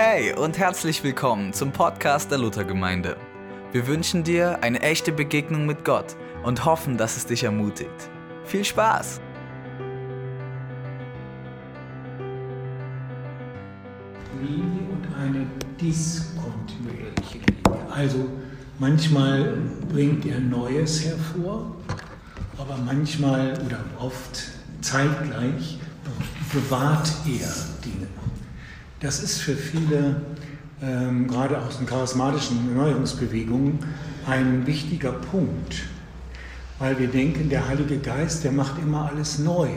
Hey und herzlich willkommen zum Podcast der Luthergemeinde. Wir wünschen dir eine echte Begegnung mit Gott und hoffen, dass es dich ermutigt. Viel Spaß! Linie und eine diskontinuierliche Linie. Also manchmal bringt er Neues hervor, aber manchmal oder oft zeitgleich bewahrt er. Das ist für viele, ähm, gerade aus den charismatischen Erneuerungsbewegungen, ein wichtiger Punkt, weil wir denken, der Heilige Geist, der macht immer alles neu.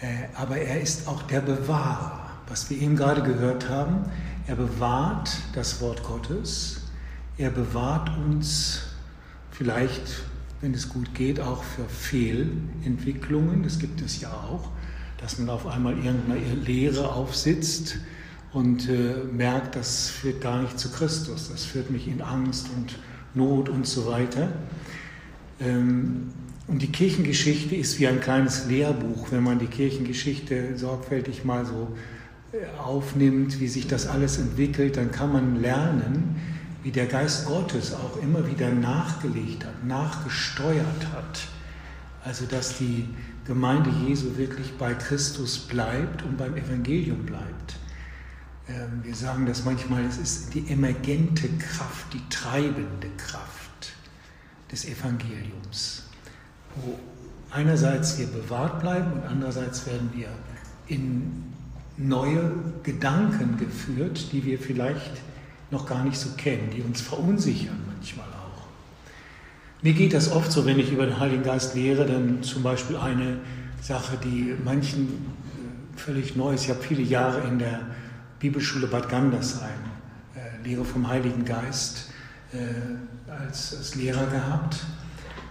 Äh, aber er ist auch der Bewahrer. Was wir eben gerade gehört haben, er bewahrt das Wort Gottes, er bewahrt uns vielleicht, wenn es gut geht, auch für Fehlentwicklungen. Das gibt es ja auch dass man auf einmal irgendeine Lehre aufsitzt und äh, merkt, das führt gar nicht zu Christus, das führt mich in Angst und Not und so weiter. Ähm, und die Kirchengeschichte ist wie ein kleines Lehrbuch, wenn man die Kirchengeschichte sorgfältig mal so äh, aufnimmt, wie sich das alles entwickelt, dann kann man lernen, wie der Geist Gottes auch immer wieder nachgelegt hat, nachgesteuert hat. Also dass die Gemeinde Jesu wirklich bei Christus bleibt und beim Evangelium bleibt. Ähm, wir sagen das manchmal, es ist die emergente Kraft, die treibende Kraft des Evangeliums, wo einerseits wir bewahrt bleiben und andererseits werden wir in neue Gedanken geführt, die wir vielleicht noch gar nicht so kennen, die uns verunsichern mir geht das oft so, wenn ich über den Heiligen Geist lehre, dann zum Beispiel eine Sache, die manchen äh, völlig neu ist. Ich habe viele Jahre in der Bibelschule Bad Gandersheim äh, Lehre vom Heiligen Geist äh, als, als Lehrer gehabt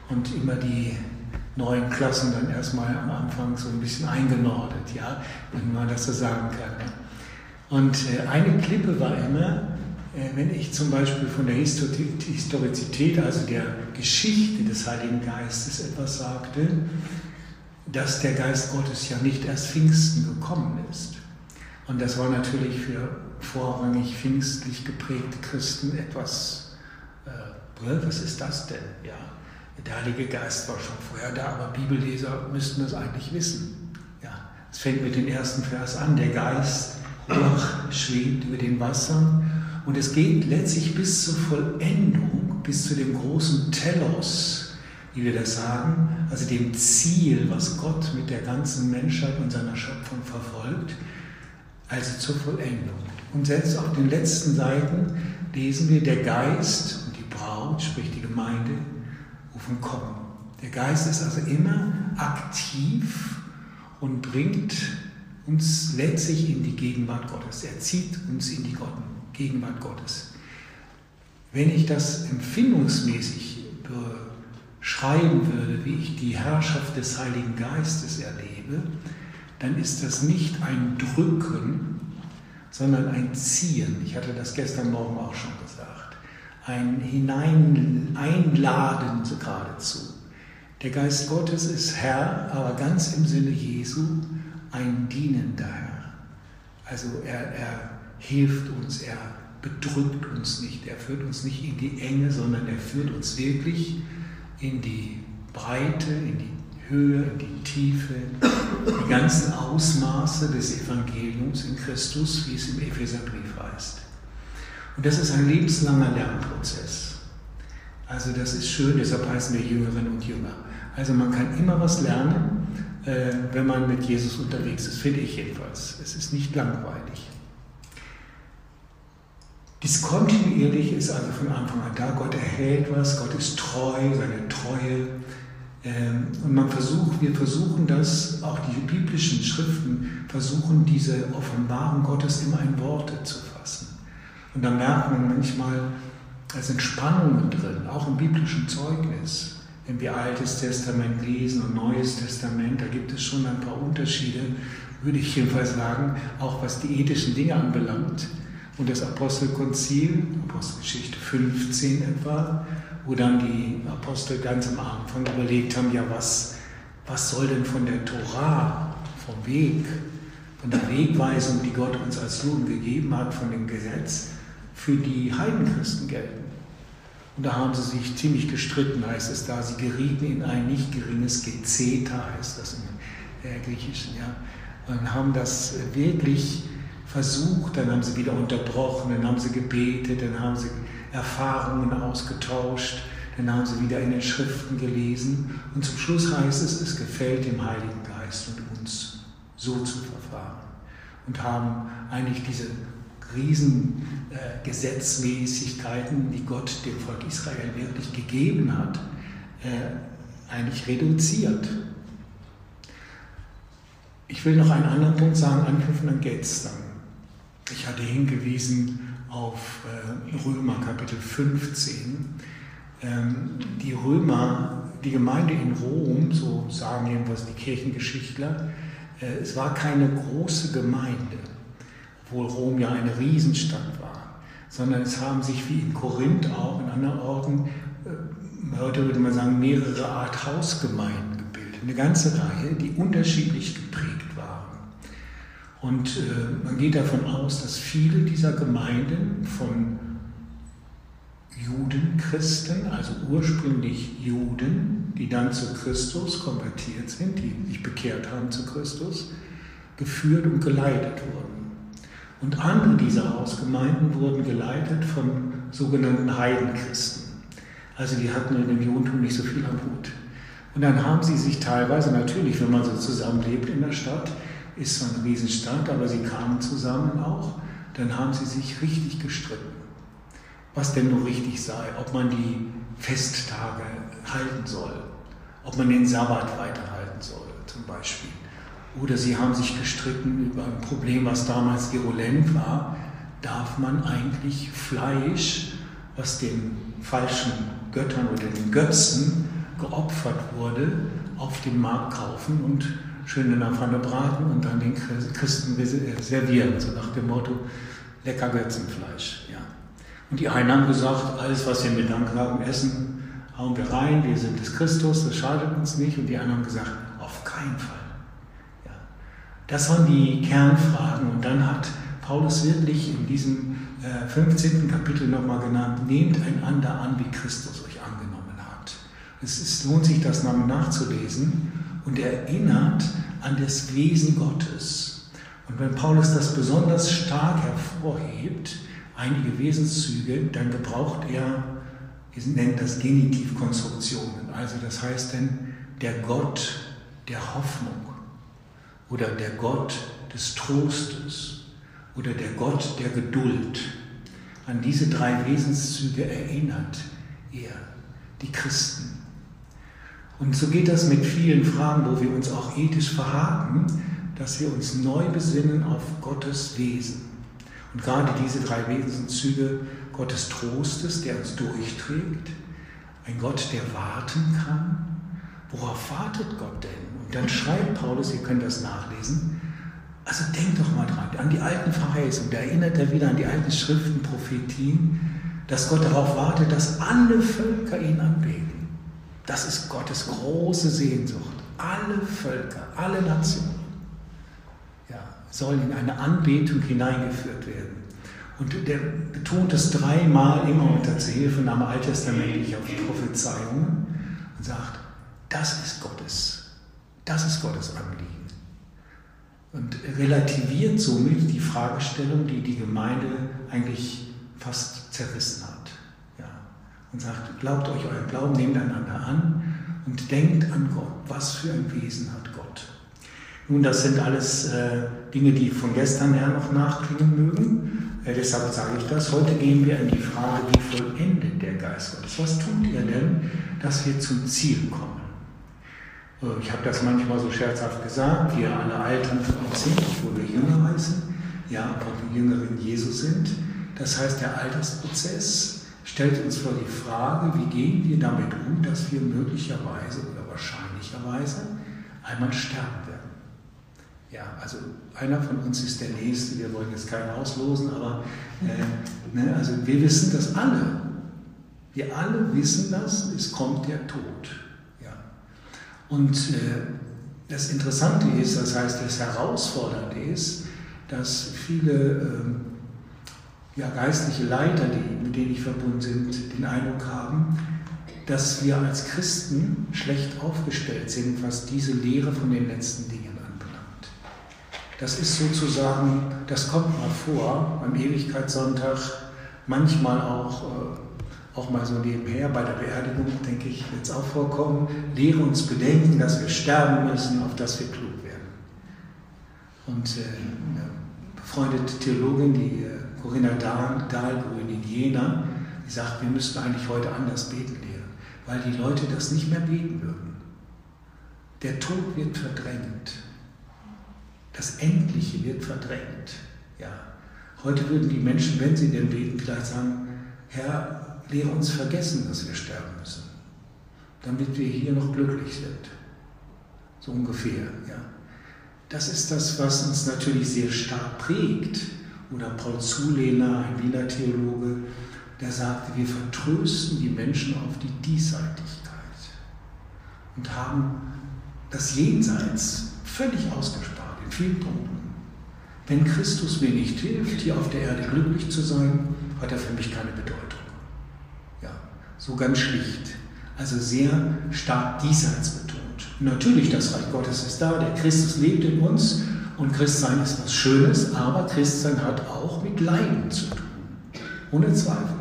und immer die neuen Klassen dann erstmal am Anfang so ein bisschen eingenordet, ja, wenn man das so sagen kann. Und äh, eine Klippe war immer, wenn ich zum Beispiel von der Historizität, also der Geschichte des Heiligen Geistes etwas sagte, dass der Geist Gottes ja nicht erst Pfingsten gekommen ist. Und das war natürlich für vorrangig pfingstlich geprägte Christen etwas, äh, was ist das denn? Ja, der Heilige Geist war schon vorher da, aber Bibelleser müssten das eigentlich wissen. Ja, es fängt mit dem ersten Vers an, der Geist schwebt über den Wassern und es geht letztlich bis zur Vollendung, bis zu dem großen Telos, wie wir das sagen, also dem Ziel, was Gott mit der ganzen Menschheit und seiner Schöpfung verfolgt, also zur Vollendung. Und selbst auf den letzten Seiten lesen wir, der Geist und die Braut, sprich die Gemeinde, rufen kommen. Der Geist ist also immer aktiv und bringt uns letztlich in die Gegenwart Gottes. Er zieht uns in die Gotten. Gegenwart Gottes. Wenn ich das empfindungsmäßig beschreiben würde, wie ich die Herrschaft des Heiligen Geistes erlebe, dann ist das nicht ein Drücken, sondern ein Ziehen. Ich hatte das gestern Morgen auch schon gesagt. Ein Hinein, Einladen geradezu. Der Geist Gottes ist Herr, aber ganz im Sinne Jesu ein dienender Herr. Also er, er hilft uns, er bedrückt uns nicht, er führt uns nicht in die Enge, sondern er führt uns wirklich in die Breite, in die Höhe, in die Tiefe, die ganzen Ausmaße des Evangeliums in Christus, wie es im Epheserbrief heißt. Und das ist ein lebenslanger Lernprozess. Also das ist schön, deshalb heißen wir Jüngerinnen und Jünger. Also man kann immer was lernen, äh, wenn man mit Jesus unterwegs ist, finde ich jedenfalls. Es ist nicht langweilig. Dies kontinuierlich ist also von Anfang an da. Gott erhält was, Gott ist treu, seine Treue. Ähm, und man versucht, wir versuchen das, auch die biblischen Schriften versuchen diese Offenbarung Gottes immer in Worte zu fassen. Und da merkt man manchmal, da sind Spannungen drin, auch im biblischen Zeugnis. Wenn wir Altes Testament lesen und Neues Testament, da gibt es schon ein paar Unterschiede, würde ich jedenfalls sagen, auch was die ethischen Dinge anbelangt und das Apostelkonzil, Apostelgeschichte 15 etwa, wo dann die Apostel ganz am Anfang überlegt haben, ja, was, was soll denn von der Torah, vom Weg, von der Wegweisung, die Gott uns als Juden gegeben hat, von dem Gesetz, für die Heidenchristen gelten. Und da haben sie sich ziemlich gestritten, heißt es da. Sie gerieten in ein nicht geringes Gezeta, heißt das im äh, Griechischen, ja. Und haben das wirklich versucht, dann haben sie wieder unterbrochen, dann haben sie gebetet, dann haben sie Erfahrungen ausgetauscht, dann haben sie wieder in den Schriften gelesen. Und zum Schluss heißt es, es gefällt dem Heiligen Geist und uns so zu verfahren. Und haben eigentlich diese riesen äh, die Gott dem Volk Israel wirklich gegeben hat, äh, eigentlich reduziert. Ich will noch einen anderen Punkt sagen, anknüpfen an gestern. Ich hatte hingewiesen auf äh, Römer Kapitel 15. Ähm, die Römer, die Gemeinde in Rom, so sagen jedenfalls die Kirchengeschichtler, äh, es war keine große Gemeinde obwohl Rom ja eine Riesenstadt war, sondern es haben sich wie in Korinth auch in anderen Orten, äh, heute würde man sagen, mehrere Art Hausgemeinden gebildet. Eine ganze Reihe, die unterschiedlich geprägt. Und äh, man geht davon aus, dass viele dieser Gemeinden von Judenchristen, also ursprünglich Juden, die dann zu Christus konvertiert sind, die sich bekehrt haben zu Christus, geführt und geleitet wurden. Und andere dieser Hausgemeinden wurden geleitet von sogenannten Heidenchristen. Also die hatten in dem Judentum nicht so viel am Hut. Und dann haben sie sich teilweise, natürlich, wenn man so zusammenlebt in der Stadt, ist zwar eine Riesenstadt, aber sie kamen zusammen auch, dann haben sie sich richtig gestritten. Was denn nur richtig sei, ob man die Festtage halten soll, ob man den Sabbat weiterhalten soll, zum Beispiel. Oder sie haben sich gestritten über ein Problem, was damals virulent war. Darf man eigentlich Fleisch, was den falschen Göttern oder den Götzen geopfert wurde, auf dem Markt kaufen und schön in der Pfanne braten und dann den Christen servieren, so nach dem Motto, lecker Götzenfleisch. Ja. Und die einen haben gesagt, alles, was wir mit Dank haben, essen, hauen wir rein, wir sind des Christus, das schadet uns nicht. Und die anderen haben gesagt, auf keinen Fall. Das waren die Kernfragen. Und dann hat Paulus wirklich in diesem 15. Äh, Kapitel nochmal genannt, nehmt einander an, wie Christus euch angenommen hat. Es ist, lohnt sich, das nachzulesen und erinnert an das Wesen Gottes. Und wenn Paulus das besonders stark hervorhebt, einige Wesenszüge, dann gebraucht er, wir nennen das Genitivkonstruktionen. Also das heißt denn, der Gott der Hoffnung oder der Gott des Trostes oder der Gott der Geduld. An diese drei Wesenszüge erinnert er die Christen. Und so geht das mit vielen Fragen, wo wir uns auch ethisch verhaken, dass wir uns neu besinnen auf Gottes Wesen. Und gerade diese drei Wesenszüge Gottes Trostes, der uns durchträgt, ein Gott, der warten kann. Worauf wartet Gott denn? dann schreibt Paulus, ihr könnt das nachlesen, also denkt doch mal dran, an die alten Verheißungen, da erinnert er wieder an die alten Schriften, Prophetien, dass Gott darauf wartet, dass alle Völker ihn anbeten. Das ist Gottes große Sehnsucht. Alle Völker, alle Nationen ja, sollen in eine Anbetung hineingeführt werden. Und der betont es dreimal immer unter Zuhilfenahme alttestamentlich auf die Prophezeiungen und sagt, das ist Gottes das ist Gottes Anliegen. Und relativiert somit die Fragestellung, die die Gemeinde eigentlich fast zerrissen hat. Und sagt, glaubt euch euren Glauben, nehmt einander an und denkt an Gott. Was für ein Wesen hat Gott? Nun, das sind alles äh, Dinge, die von gestern her noch nachklingen mögen. Äh, deshalb sage ich das. Heute gehen wir in die Frage, wie vollendet der Geist Gottes? Was tut er denn, dass wir zum Ziel kommen? Äh, ich habe das manchmal so scherzhaft gesagt, wir alle altern von uns sind, obwohl wir jünger heißen, ja, aber die Jüngeren Jesus sind. Das heißt, der Altersprozess stellt uns vor die Frage, wie gehen wir damit um, dass wir möglicherweise oder wahrscheinlicherweise einmal sterben werden. Ja, also einer von uns ist der Nächste, wir wollen jetzt keinen auslosen, aber äh, ne, also wir wissen das alle. Wir alle wissen das, es kommt der Tod. Und äh, das Interessante ist, das heißt, das Herausfordernde ist, dass viele ähm, ja, geistliche Leiter, die, mit denen ich verbunden sind, den Eindruck haben, dass wir als Christen schlecht aufgestellt sind, was diese Lehre von den letzten Dingen anbelangt. Das ist sozusagen, das kommt mal vor am Ewigkeitssonntag, manchmal auch, äh, auch mal so nebenher bei der Beerdigung, denke ich, wird es auch vorkommen. Lehre uns bedenken, dass wir sterben müssen, auf dass wir klug werden. Und äh, eine befreundete Theologin, die äh, Corinna Dahlgrün in Jena, die sagt, wir müssten eigentlich heute anders beten lehren, weil die Leute das nicht mehr beten würden. Der Tod wird verdrängt. Das Endliche wird verdrängt. Ja. Heute würden die Menschen, wenn sie denn beten, vielleicht sagen, Herr, lehre uns vergessen, dass wir sterben müssen, damit wir hier noch glücklich sind. So ungefähr, ja. Das ist das, was uns natürlich sehr stark prägt oder Paul Zulehner, ein Wiener Theologe, der sagte, wir vertrösten die Menschen auf die Diesseitigkeit und haben das Jenseits völlig ausgespart in vielen Punkten. Wenn Christus mir nicht hilft, hier auf der Erde glücklich zu sein, hat er für mich keine Bedeutung. Ja, so ganz schlicht. Also sehr stark diesseits betont. Natürlich, das Reich Gottes ist da, der Christus lebt in uns und Christsein ist was Schönes, aber Christsein hat auch mit Leiden zu tun. Ohne Zweifel.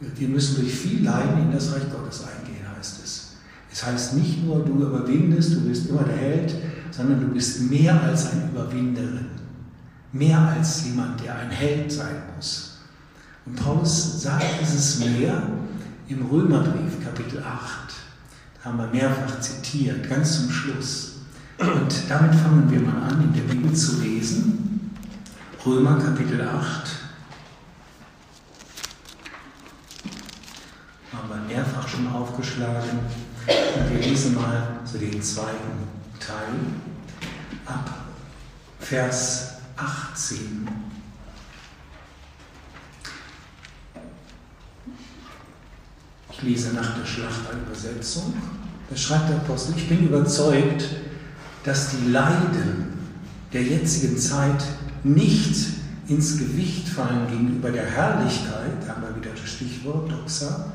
Wir müssen durch viel Leiden in das Reich Gottes eingehen, heißt es. Es heißt nicht nur, du überwindest, du bist immer der Held, sondern du bist mehr als ein Überwinderin. Mehr als jemand, der ein Held sein muss. Und Paulus sagt dieses mehr im Römerbrief, Kapitel 8. Da haben wir mehrfach zitiert, ganz zum Schluss. Und damit fangen wir mal an, in der Bibel zu lesen. Römer Kapitel 8. Haben wir mehrfach schon aufgeschlagen. Und wir lesen mal so den zweiten Teil ab Vers 18. Ich lese nach der Schlachterübersetzung. Da schreibt der Apostel, ich bin überzeugt, dass die Leiden der jetzigen Zeit nicht ins Gewicht fallen gegenüber der Herrlichkeit, da haben wir wieder das Stichwort Doxa,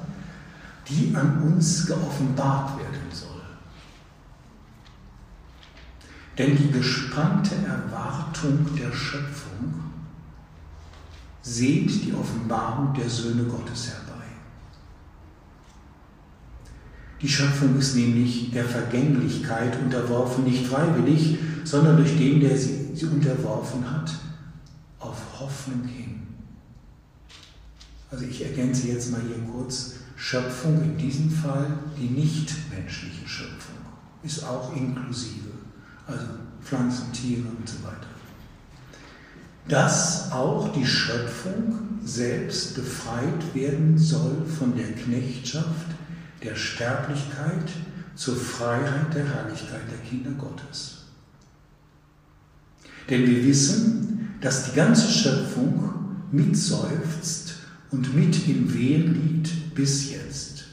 die an uns geoffenbart werden soll. Denn die gespannte Erwartung der Schöpfung seht die Offenbarung der Söhne Gottes herbei. Die Schöpfung ist nämlich der Vergänglichkeit unterworfen, nicht freiwillig, sondern durch den, der sie, sie unterworfen hat, auf Hoffnung hin. Also ich ergänze jetzt mal hier kurz, Schöpfung in diesem Fall die nichtmenschliche Schöpfung ist auch inklusive, also Pflanzen, Tiere und so weiter. Dass auch die Schöpfung selbst befreit werden soll von der Knechtschaft der Sterblichkeit zur Freiheit der Herrlichkeit der Kinder Gottes. Denn wir wissen, dass die ganze Schöpfung mitseufzt und mit im Wehen liegt bis jetzt.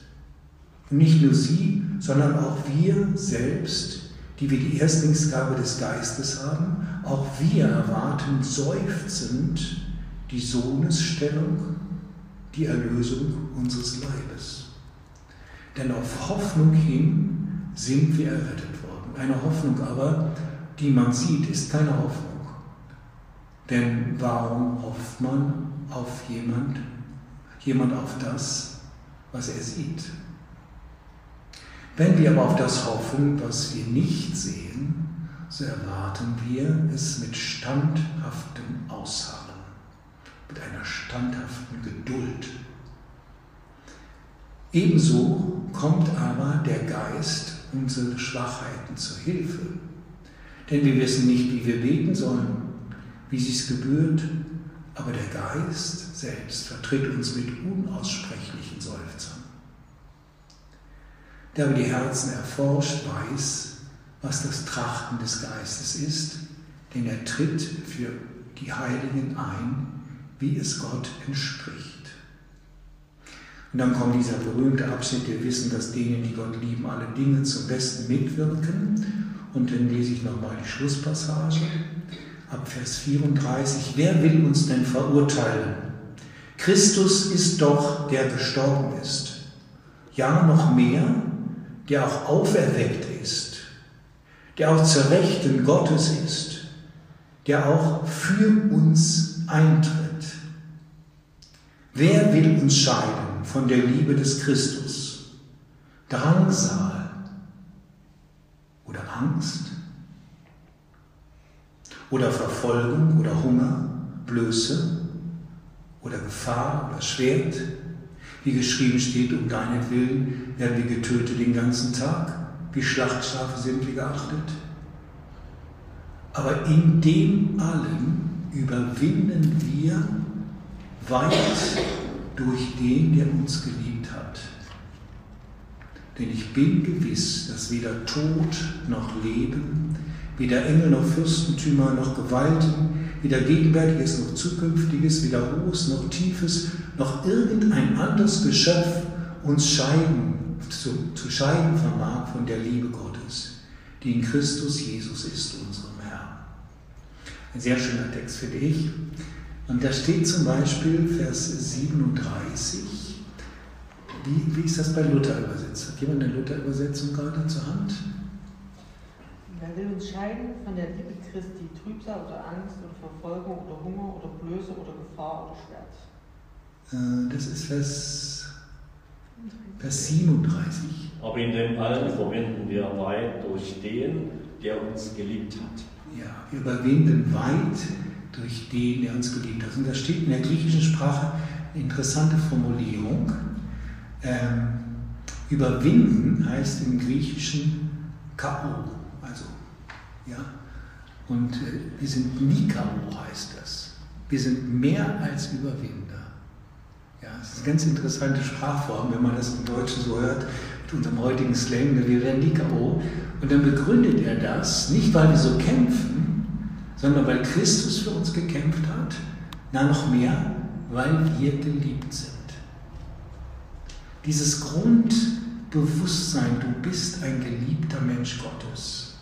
Und nicht nur sie, sondern auch wir selbst, die wir die Erstlingsgabe des Geistes haben, auch wir erwarten seufzend die Sohnesstellung, die Erlösung unseres Leibes. Denn auf Hoffnung hin sind wir errettet worden. Eine Hoffnung aber, die man sieht, ist keine Hoffnung. Denn warum hofft man auf jemand, jemand auf das, was er sieht? Wenn wir aber auf das hoffen, was wir nicht sehen, so erwarten wir es mit standhaftem Ausharren, mit einer standhaften Geduld Ebenso kommt aber der Geist unsere Schwachheiten zur Hilfe. Denn wir wissen nicht, wie wir beten sollen, wie es gebührt, aber der Geist selbst vertritt uns mit unaussprechlichen Seufzern. Der aber die Herzen erforscht, weiß, was das Trachten des Geistes ist, denn er tritt für die Heiligen ein, wie es Gott entspricht. Und dann kommt dieser berühmte Abschnitt, wir wissen, dass denen, die Gott lieben, alle Dinge zum Besten mitwirken. Und dann lese ich nochmal die Schlusspassage. ab Vers 34, wer will uns denn verurteilen? Christus ist doch, der gestorben ist. Ja, noch mehr, der auch auferweckt ist, der auch zur Rechten Gottes ist, der auch für uns eintritt. Wer will uns scheiden von der Liebe des Christus? Drangsal oder Angst oder Verfolgung oder Hunger, Blöße oder Gefahr oder Schwert. Wie geschrieben steht, um deinetwillen werden wir getötet den ganzen Tag. Wie Schlachtschafe sind wir geachtet. Aber in dem allen überwinden wir weit durch den, der uns geliebt hat. Denn ich bin gewiss, dass weder Tod noch Leben, weder Engel noch Fürstentümer noch Gewalten, weder Gegenwärtiges noch Zukünftiges, weder Hohes noch Tiefes, noch irgendein anderes Geschöpf uns scheiden, zu, zu scheiden vermag von der Liebe Gottes, die in Christus Jesus ist, unserem Herrn. Ein sehr schöner Text, finde ich. Und da steht zum Beispiel Vers 37. Wie, wie ist das bei Luther übersetzt? Hat jemand eine Luther-Übersetzung gerade zur Hand? Wer will uns scheiden von der Liebe Christi, Trübsal oder Angst oder Verfolgung oder Hunger oder Blöße oder Gefahr oder Schwert? Äh, das ist Vers, Vers 37. Aber in dem allen verwenden wir weit durch den, der uns geliebt hat. Ja, wir überwinden weit durch den, der uns geliebt hat. Und da steht in der griechischen Sprache eine interessante Formulierung. Ähm, überwinden heißt im Griechischen K.O. Also, ja. Und äh, wir sind nie K.O. heißt das. Wir sind mehr als Überwinder. Ja, das ist eine ganz interessante Sprachform, wenn man das im Deutschen so hört, mit unserem heutigen Slang, wir werden nie K.O. Und dann begründet er das, nicht weil wir so kämpfen, sondern weil Christus für uns gekämpft hat, na noch mehr, weil wir geliebt sind. Dieses Grundbewusstsein, du bist ein geliebter Mensch Gottes,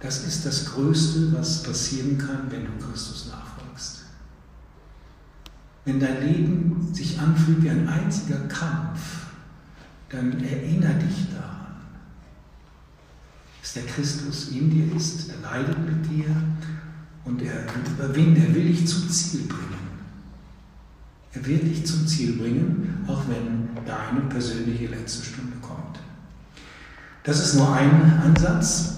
das ist das Größte, was passieren kann, wenn du Christus nachfolgst. Wenn dein Leben sich anfühlt wie ein einziger Kampf, dann erinnere dich daran, dass der Christus in dir ist, er leidet mit dir und er überwindet, er will dich zum Ziel bringen. Er wird dich zum Ziel bringen, auch wenn deine persönliche letzte Stunde kommt. Das ist nur ein Ansatz.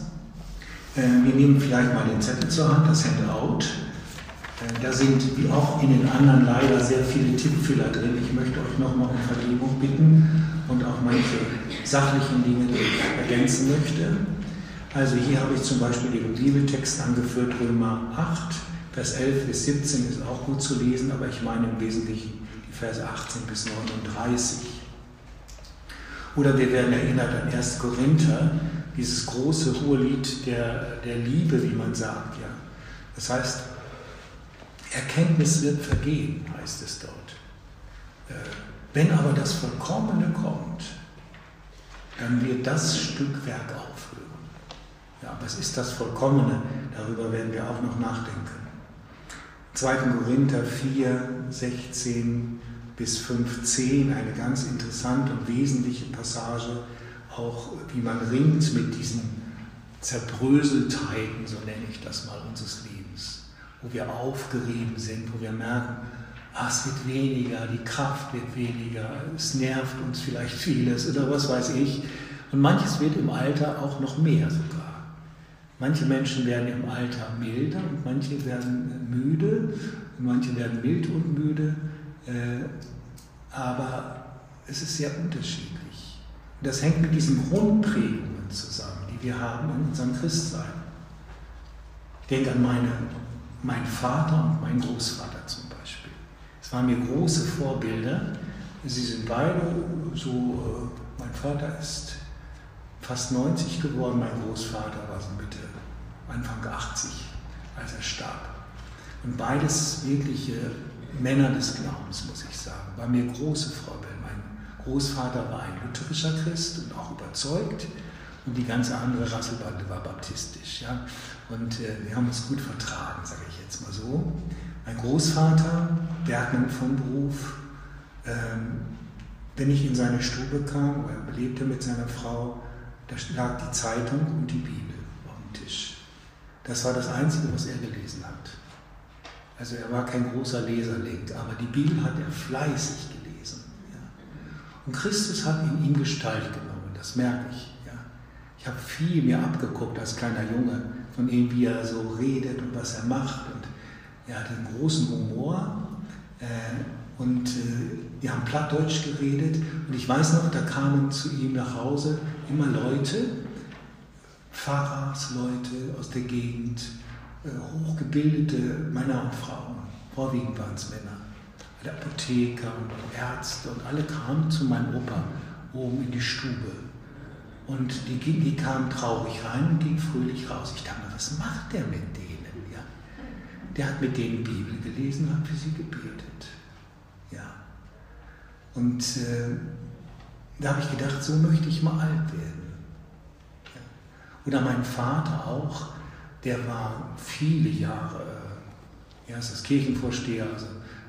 Äh, wir nehmen vielleicht mal den Zettel zur Hand, das Handout. Äh, da sind wie auch in den anderen leider sehr viele Tippfehler drin. Ich möchte euch nochmal um Vergebung bitten und auch manche sachlichen Dinge, die ich ergänzen möchte. Also hier habe ich zum Beispiel den Bibeltext angeführt, Römer 8, Vers 11 bis 17 ist auch gut zu lesen, aber ich meine im Wesentlichen die Verse 18 bis 39. Oder wir werden erinnert an 1. Korinther, dieses große hohe Lied der, der Liebe, wie man sagt. Ja. Das heißt, Erkenntnis wird vergehen, heißt es dort. Äh, wenn aber das Vollkommene kommt, dann wird das Stückwerk aufhören. Ja, was ist das Vollkommene? Darüber werden wir auch noch nachdenken. 2. Korinther 4, 16 bis 15, eine ganz interessante und wesentliche Passage, auch wie man ringt mit diesen Zerbröseltheiten, so nenne ich das mal, unseres Lebens, wo wir aufgerieben sind, wo wir merken, ach, es wird weniger, die Kraft wird weniger, es nervt uns vielleicht vieles oder was weiß ich. Und manches wird im Alter auch noch mehr sogar. Manche Menschen werden im Alter milder und manche werden müde, und manche werden mild und müde, äh, aber es ist sehr unterschiedlich. Das hängt mit diesen Grundprägungen zusammen, die wir haben in unserem Christsein. Ich denke an meine, meinen Vater und meinen Großvater zum Beispiel. Es waren mir große Vorbilder. Sie sind beide so, äh, mein Vater ist fast 90 geworden, mein Großvater war so Mitte, Anfang 80, als er starb. Und beides wirkliche Männer des Glaubens, muss ich sagen, war mir große Vorbilder. Mein Großvater war ein lutherischer Christ und auch überzeugt und die ganze andere Rasselbande war baptistisch. Ja? Und äh, wir haben uns gut vertragen, sage ich jetzt mal so. Mein Großvater, Bergmann vom Beruf, ähm, wenn ich in seine Stube kam, er lebte mit seiner Frau, da lag die Zeitung und die Bibel auf dem Tisch. Das war das Einzige, was er gelesen hat. Also er war kein großer Leserling, aber die Bibel hat er fleißig gelesen. Ja. Und Christus hat in ihm Gestalt genommen, das merke ich. Ja. Ich habe viel mir abgeguckt als kleiner Junge von ihm, wie er so redet und was er macht. Und er hat einen großen Humor. Äh, und äh, wir haben Plattdeutsch geredet. Und ich weiß noch, da kamen zu ihm nach Hause immer Leute, Pfarrersleute aus der Gegend, äh, hochgebildete Männer und Frauen. Vorwiegend waren es Männer. Alle Apotheker und Ärzte und alle kamen zu meinem Opa oben in die Stube. Und die, die kamen traurig rein und gingen fröhlich raus. Ich dachte mir, was macht der mit denen? Ja? Der hat mit denen Bibel gelesen und hat für sie gebetet. Ja. Und äh, da habe ich gedacht, so möchte ich mal alt werden. Oder mein Vater auch, der war viele Jahre, äh, er ist das Kirchenvorsteher, also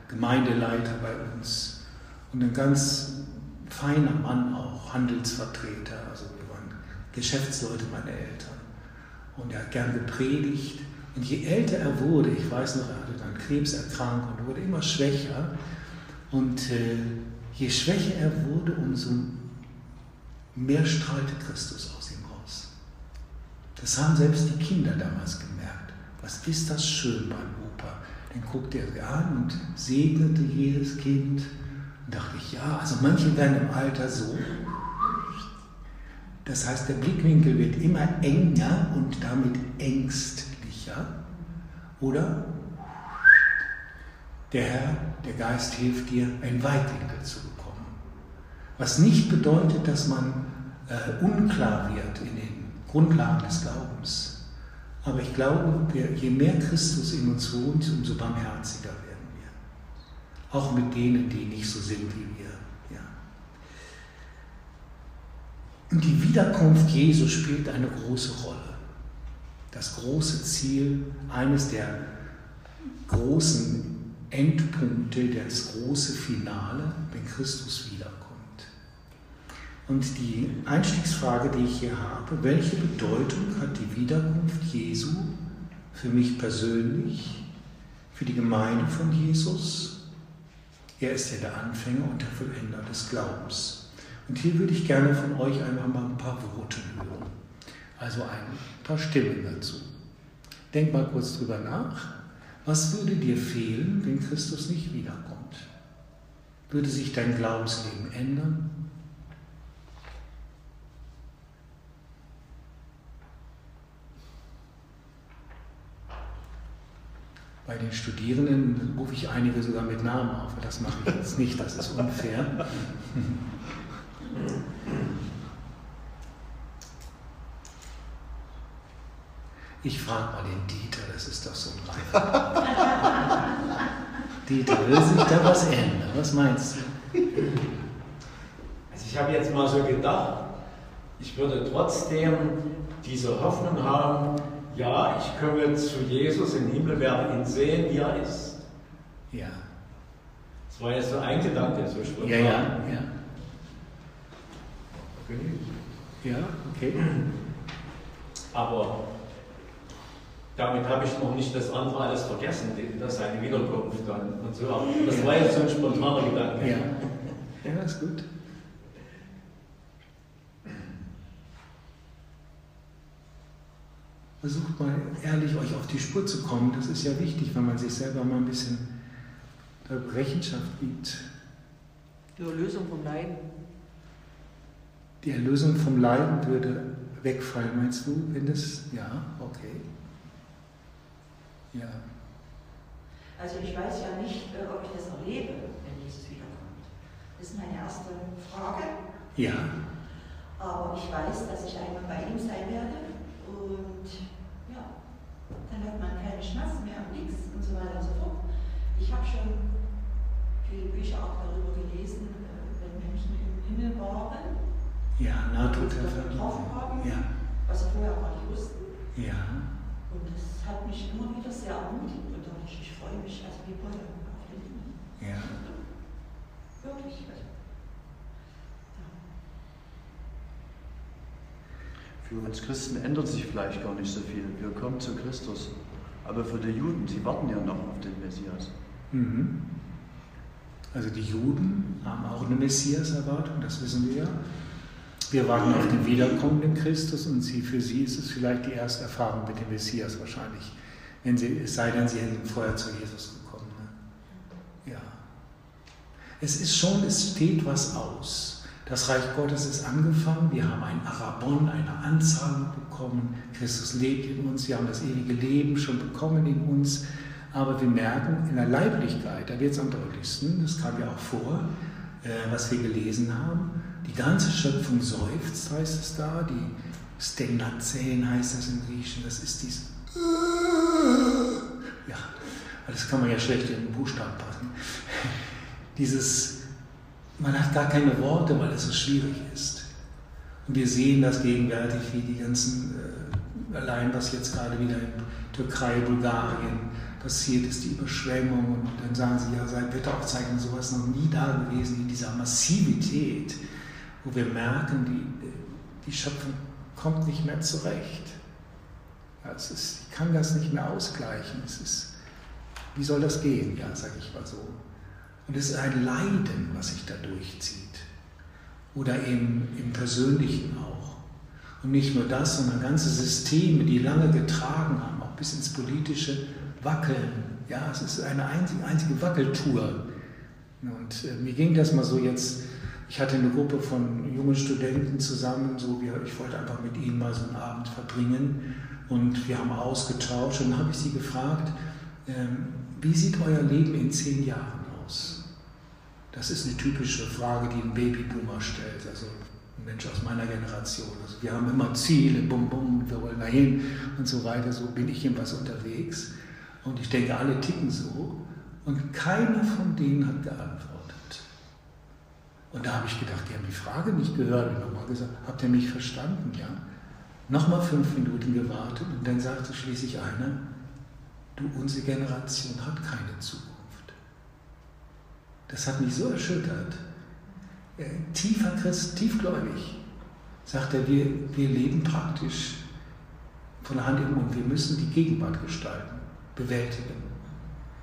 Gemeindeleiter bei uns und ein ganz feiner Mann auch, Handelsvertreter, also wir waren Geschäftsleute, meine Eltern. Und er hat gern gepredigt. Und je älter er wurde, ich weiß noch, er hatte dann Krebserkrankung und wurde immer schwächer. Und äh, je schwächer er wurde, umso mehr strahlte Christus aus ihm. Das haben selbst die Kinder damals gemerkt. Was ist das schön beim Opa? Dann guckte er sie an und segnete jedes Kind. Und dachte ich, ja, also manche werden im Alter so. Das heißt, der Blickwinkel wird immer enger und damit ängstlicher. Oder der Herr, der Geist hilft dir, einen Weitwinkel zu bekommen. Was nicht bedeutet, dass man äh, unklar wird in den Grundlagen des Glaubens. Aber ich glaube, je mehr Christus in uns wohnt, umso barmherziger werden wir. Auch mit denen, die nicht so sind wie wir. Und die Wiederkunft Jesu spielt eine große Rolle. Das große Ziel, eines der großen Endpunkte, das große Finale, wenn Christus wiederkommt. Und die Einstiegsfrage, die ich hier habe, welche Bedeutung hat die Wiederkunft Jesu für mich persönlich, für die Gemeinde von Jesus? Er ist ja der Anfänger und der Vollender des Glaubens. Und hier würde ich gerne von euch einmal mal ein paar Worte hören, also ein paar Stimmen dazu. Denk mal kurz drüber nach. Was würde dir fehlen, wenn Christus nicht wiederkommt? Würde sich dein Glaubensleben ändern? Bei den Studierenden rufe ich einige sogar mit Namen auf. Das mache ich jetzt nicht, das ist unfair. Ich frage mal den Dieter, das ist doch so ein reifer. Dieter, will sich da was ändern? Was meinst du? Also ich habe jetzt mal so gedacht, ich würde trotzdem diese Hoffnung haben, ja, ich komme zu Jesus im Himmel, werde ihn sehen, wie er ist. Ja. Das war jetzt so ein Gedanke, so spontan. Ja, ja, ja. Genügt. Ja, okay. Aber damit habe ich noch nicht das andere alles vergessen, dass seine Wiederkunft dann und so. Aber das war jetzt so ein spontaner Gedanke. Ja, ja ist gut. Versucht mal ehrlich euch auf die Spur zu kommen. Das ist ja wichtig, wenn man sich selber mal ein bisschen Rechenschaft gibt. Die Erlösung vom Leiden. Die Erlösung vom Leiden würde wegfallen, meinst du, wenn das? Ja, okay. Ja. Also ich weiß ja nicht, äh, ob ich das erlebe, wenn Jesus wiederkommt. Das ist meine erste Frage. Ja. Aber ich weiß, dass ich einmal bei ihm sein werde und dann hat man keine Schmerzen mehr, nichts und so weiter und so fort. Ich habe schon viele Bücher auch darüber gelesen, äh, wenn Menschen im Himmel waren, Ja, Nahtoderfahrung. getroffen haben, Ja, was sie vorher gar nicht wussten. ja. Und das hat mich immer wieder sehr ermutigt und dachte ich, ich freue mich, also wie Bolle auf den Himmel. Ja. Wirklich. Also, Für uns Christen ändert sich vielleicht gar nicht so viel. Wir kommen zu Christus. Aber für die Juden, sie warten ja noch auf den Messias. Mhm. Also die Juden haben auch eine Messias-Erwartung, das wissen wir ja. Wir warten auf den wiederkommenden Christus und sie, für sie ist es vielleicht die erste Erfahrung mit dem Messias wahrscheinlich. Wenn sie, es sei denn, sie hätten vorher zu Jesus gekommen. Ne? Ja. Es ist schon, es steht was aus. Das Reich Gottes ist angefangen, wir haben ein Arabon, eine Anzahlung bekommen, Christus lebt in uns, wir haben das ewige Leben schon bekommen in uns, aber wir merken in der Leiblichkeit, da wird es am deutlichsten, das kam ja auch vor, äh, was wir gelesen haben, die ganze Schöpfung seufzt, heißt es da, die Stenazän heißt das im Griechischen, das ist dies. Ja, das kann man ja schlecht in den Buchstaben passen. Dieses, man hat gar keine Worte, weil es so schwierig ist. Und wir sehen das gegenwärtig, wie die ganzen, äh, allein was jetzt gerade wieder in Türkei, Bulgarien passiert ist, die Überschwemmungen. Und dann sagen sie, ja, seit Wetteraufzeichnungen sowas noch nie da gewesen, in dieser Massivität, wo wir merken, die, die Schöpfung kommt nicht mehr zurecht. Ja, es ist, ich kann das nicht mehr ausgleichen. Es ist, wie soll das gehen? Ja, sage ich mal so. Und es ist ein Leiden, was sich da durchzieht. Oder im, im Persönlichen auch. Und nicht nur das, sondern ganze Systeme, die lange getragen haben, auch bis ins Politische, wackeln. Ja, es ist eine einzige, einzige Wackeltour. Und äh, mir ging das mal so jetzt, ich hatte eine Gruppe von jungen Studenten zusammen, so wir, ich wollte einfach mit ihnen mal so einen Abend verbringen und wir haben ausgetauscht und dann habe ich sie gefragt, ähm, wie sieht euer Leben in zehn Jahren? Das ist eine typische Frage, die ein Babyboomer stellt, also ein Mensch aus meiner Generation. Also wir haben immer Ziele, bum bum, wir wollen dahin und so weiter, so bin ich jedenfalls unterwegs. Und ich denke, alle ticken so. Und keiner von denen hat geantwortet. Und da habe ich gedacht, die haben die Frage nicht gehört. Habe nochmal gesagt, habt ihr mich verstanden? Ja. Nochmal fünf Minuten gewartet und dann sagte schließlich einer, du, unsere Generation hat keine Zukunft. Das hat mich so erschüttert. Tiefer Christ, tiefgläubig, sagt er, wir, wir leben praktisch von Hand im Mund. Wir müssen die Gegenwart gestalten, bewältigen.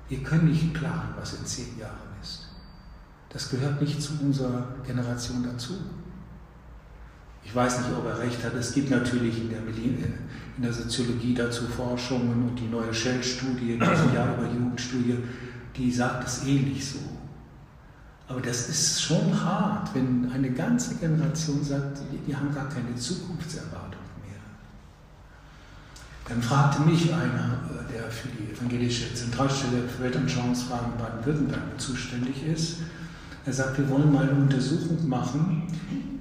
Wir können nicht planen, was in zehn Jahren ist. Das gehört nicht zu unserer Generation dazu. Ich weiß nicht, ob er recht hat. Es gibt natürlich in der, in der Soziologie dazu Forschungen und die neue Shell-Studie in diesem Jahr über Jugendstudie, die sagt es ähnlich so. Aber das ist schon hart, wenn eine ganze Generation sagt, wir haben gar keine Zukunftserwartung mehr. Dann fragte mich einer, der für die evangelische Zentralstelle für Weltanschauungsfragen in Baden-Württemberg zuständig ist, er sagt, wir wollen mal eine Untersuchung machen,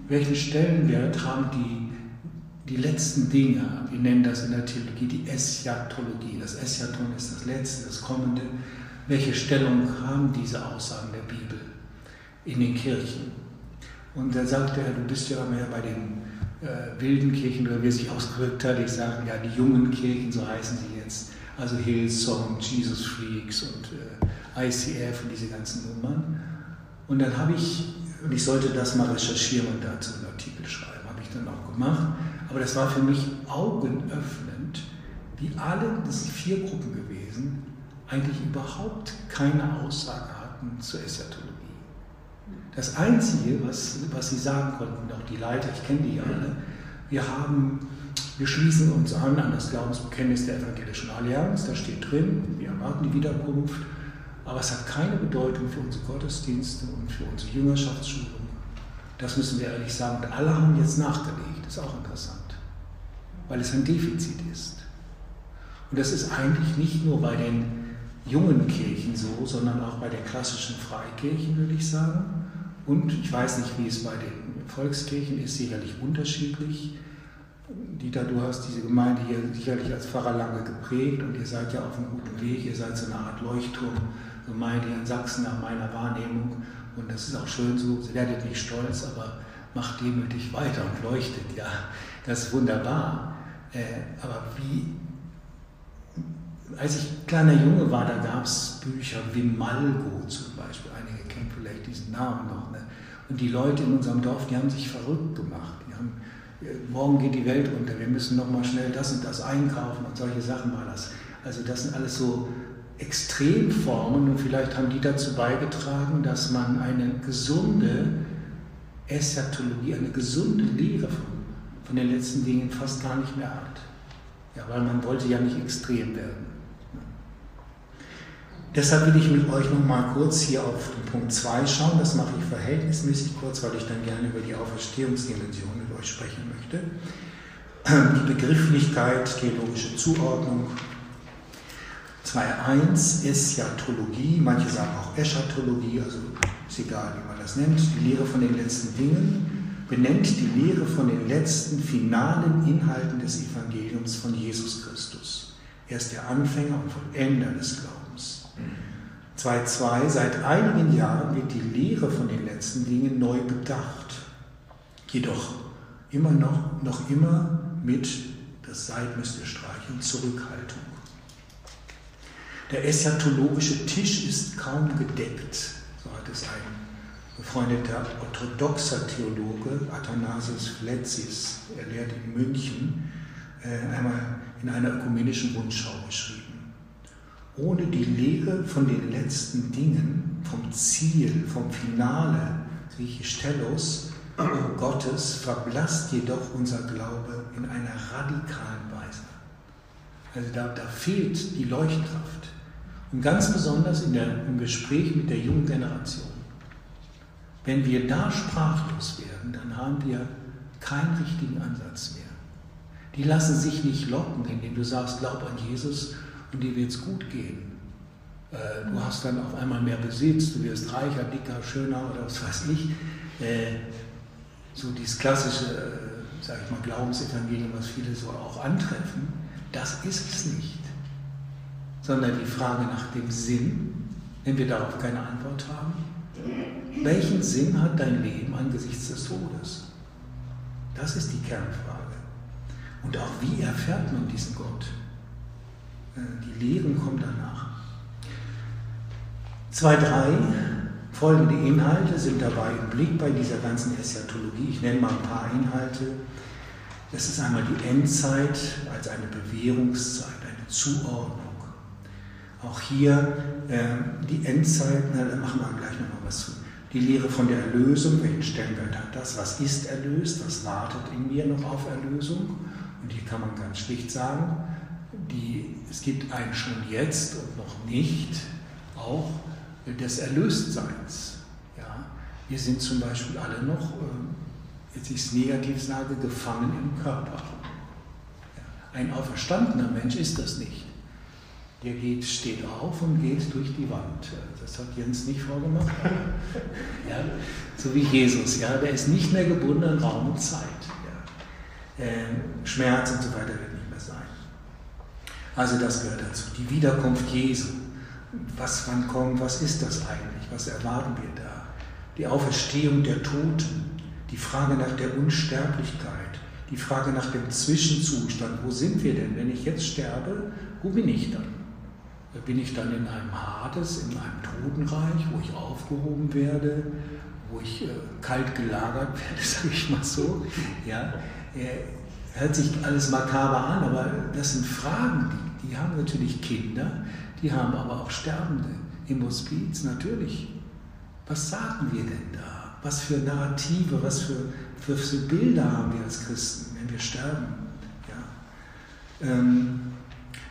welchen Stellenwert haben die, die letzten Dinge, wir nennen das in der Theologie die Eschatologie. Das Eschaton ist das Letzte, das Kommende. Welche Stellung haben diese Aussagen der Bibel in den Kirchen? Und da sagte er, du bist ja mehr bei den äh, wilden Kirchen, oder wie er sich ausgedrückt hat, ich sage ja die jungen Kirchen, so heißen sie jetzt, also Hillsong, Jesus Freaks und äh, ICF und diese ganzen Nummern. Und dann habe ich, und ich sollte das mal recherchieren und dazu einen Artikel schreiben, habe ich dann auch gemacht. Aber das war für mich augenöffnend, wie alle, das sind vier Gruppen gewesen, eigentlich überhaupt keine Aussage hatten zur Eschatologie. Das Einzige, was, was sie sagen konnten, auch die Leiter, ich kenne die ja alle, wir haben, wir schließen uns an an das Glaubensbekenntnis der Evangelischen Allianz, da steht drin, wir erwarten die Wiederkunft, aber es hat keine Bedeutung für unsere Gottesdienste und für unsere Jüngerschaftsschulung. Das müssen wir ehrlich sagen. Und alle haben jetzt nachgelegt, das ist auch interessant, weil es ein Defizit ist. Und das ist eigentlich nicht nur bei den jungen Kirchen so, sondern auch bei den klassischen Freikirchen, würde ich sagen. Und ich weiß nicht, wie es bei den Volkskirchen ist, sicherlich unterschiedlich. Dieter, du hast diese Gemeinde hier sicherlich als Pfarrer lange geprägt und ihr seid ja auf einem guten Weg. Ihr seid so eine Art Leuchtturmgemeinde in Sachsen nach meiner Wahrnehmung. Und das ist auch schön so. Werdet nicht stolz, aber macht demütig weiter und leuchtet. Ja, das ist wunderbar. Äh, aber wie, als ich kleiner Junge war, da gab es Bücher, Wimalgo zum Beispiel, einige kennen vielleicht diesen Namen noch. Und die Leute in unserem Dorf, die haben sich verrückt gemacht. Die haben, äh, morgen geht die Welt unter, wir müssen nochmal schnell das und das einkaufen und solche Sachen war das. Also das sind alles so Extremformen und vielleicht haben die dazu beigetragen, dass man eine gesunde Eschatologie, eine gesunde Lehre von, von den letzten Dingen fast gar nicht mehr hat. Ja, weil man wollte ja nicht extrem werden. Deshalb will ich mit euch noch mal kurz hier auf den Punkt 2 schauen. Das mache ich verhältnismäßig kurz, weil ich dann gerne über die Auferstehungsdimension mit euch sprechen möchte. Die Begrifflichkeit, theologische Zuordnung. 2.1 Eschatologie, manche sagen auch Eschatologie, also ist egal, wie man das nennt. Die Lehre von den letzten Dingen benennt die Lehre von den letzten finalen Inhalten des Evangeliums von Jesus Christus. Er ist der Anfänger und Vollender des Glaubens. 2.2. Seit einigen Jahren wird die Lehre von den letzten Dingen neu bedacht. Jedoch immer noch, noch immer mit, das Seid müsste streichen, Zurückhaltung. Der eschatologische Tisch ist kaum gedeckt, so hat es ein befreundeter orthodoxer Theologe, Athanasius Fletzis, er lehrt in München, äh, einmal in einer ökumenischen Rundschau geschrieben. Ohne die Lehre von den letzten Dingen, vom Ziel, vom Finale, griechisch Telos, Gottes, verblasst jedoch unser Glaube in einer radikalen Weise. Also da, da fehlt die Leuchtkraft. Und ganz besonders in der, im Gespräch mit der jungen Generation. Wenn wir da sprachlos werden, dann haben wir keinen richtigen Ansatz mehr. Die lassen sich nicht locken, indem du sagst, glaub an Jesus und dir wird es gut gehen. Äh, du hast dann auf einmal mehr Besitz, du wirst reicher, dicker, schöner oder was weiß ich. Äh, so dieses klassische, äh, sage ich mal, Glaubensevangelium, was viele so auch antreffen, das ist es nicht. Sondern die Frage nach dem Sinn, wenn wir darauf keine Antwort haben, welchen Sinn hat dein Leben angesichts des Todes? Das ist die Kernfrage. Und auch wie erfährt man diesen Gott? Die Lehren kommen danach. Zwei, drei folgende Inhalte sind dabei im Blick bei dieser ganzen Eschatologie. Ich nenne mal ein paar Inhalte. Das ist einmal die Endzeit als eine Bewährungszeit, eine Zuordnung. Auch hier äh, die Endzeit, na, da machen wir gleich nochmal was zu. Die Lehre von der Erlösung, welchen Stellenwert hat das? Was ist erlöst? Was wartet in mir noch auf Erlösung? Und hier kann man ganz schlicht sagen, die, es gibt ein schon jetzt und noch nicht auch des Erlöstseins. Ja? Wir sind zum Beispiel alle noch, äh, jetzt ich es negativ sage, gefangen im Körper. Ein auferstandener Mensch ist das nicht. Der geht, steht auf und geht durch die Wand. Das hat Jens nicht vorgemacht. ja? So wie Jesus. Ja? Der ist nicht mehr gebunden an Raum und Zeit. Ja? Äh, Schmerz und so weiter wird. Also das gehört dazu. Die Wiederkunft Jesu. Was wann kommt, was ist das eigentlich? Was erwarten wir da? Die Auferstehung der Toten, die Frage nach der Unsterblichkeit, die Frage nach dem Zwischenzustand. Wo sind wir denn? Wenn ich jetzt sterbe, wo bin ich dann? Bin ich dann in einem Hades, in einem Totenreich, wo ich aufgehoben werde, wo ich äh, kalt gelagert werde, sage ich mal so? Ja, äh, hört sich alles makaber an, aber das sind Fragen, die, die haben natürlich Kinder, die haben aber auch Sterbende im Hospiz, natürlich. Was sagen wir denn da? Was für Narrative, was für, für, für Bilder haben wir als Christen, wenn wir sterben? Ja. Ähm,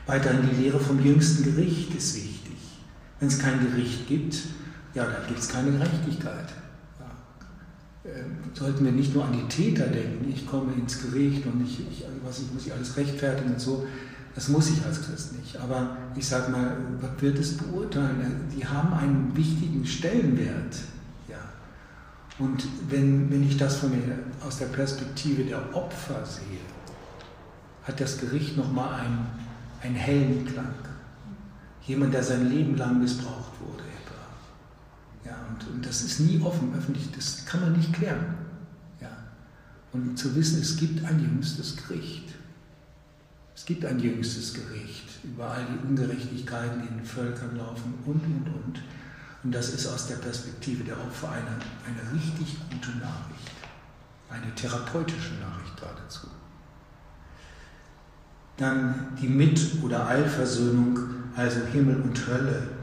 weiterhin die Lehre vom jüngsten Gericht ist wichtig. Wenn es kein Gericht gibt, ja, dann gibt es keine Gerechtigkeit. Ähm, sollten wir nicht nur an die Täter denken, ich komme ins Gericht und ich, ich, was ich muss ich alles rechtfertigen und so. Das muss ich als Christ nicht. Aber ich sage mal, was wird es beurteilen? Die haben einen wichtigen Stellenwert. Ja. Und wenn, wenn ich das von der, aus der Perspektive der Opfer sehe, hat das Gericht nochmal einen, einen hellen Klang. Jemand, der sein Leben lang missbraucht wurde. Und, und das ist nie offen, öffentlich, das kann man nicht klären. Ja. Und zu wissen, es gibt ein jüngstes Gericht. Es gibt ein jüngstes Gericht über all die Ungerechtigkeiten, die in den Völkern laufen und, und, und. Und das ist aus der Perspektive der Opfer eine, eine richtig gute Nachricht, eine therapeutische Nachricht geradezu. Dann die Mit- oder Allversöhnung, also Himmel und Hölle.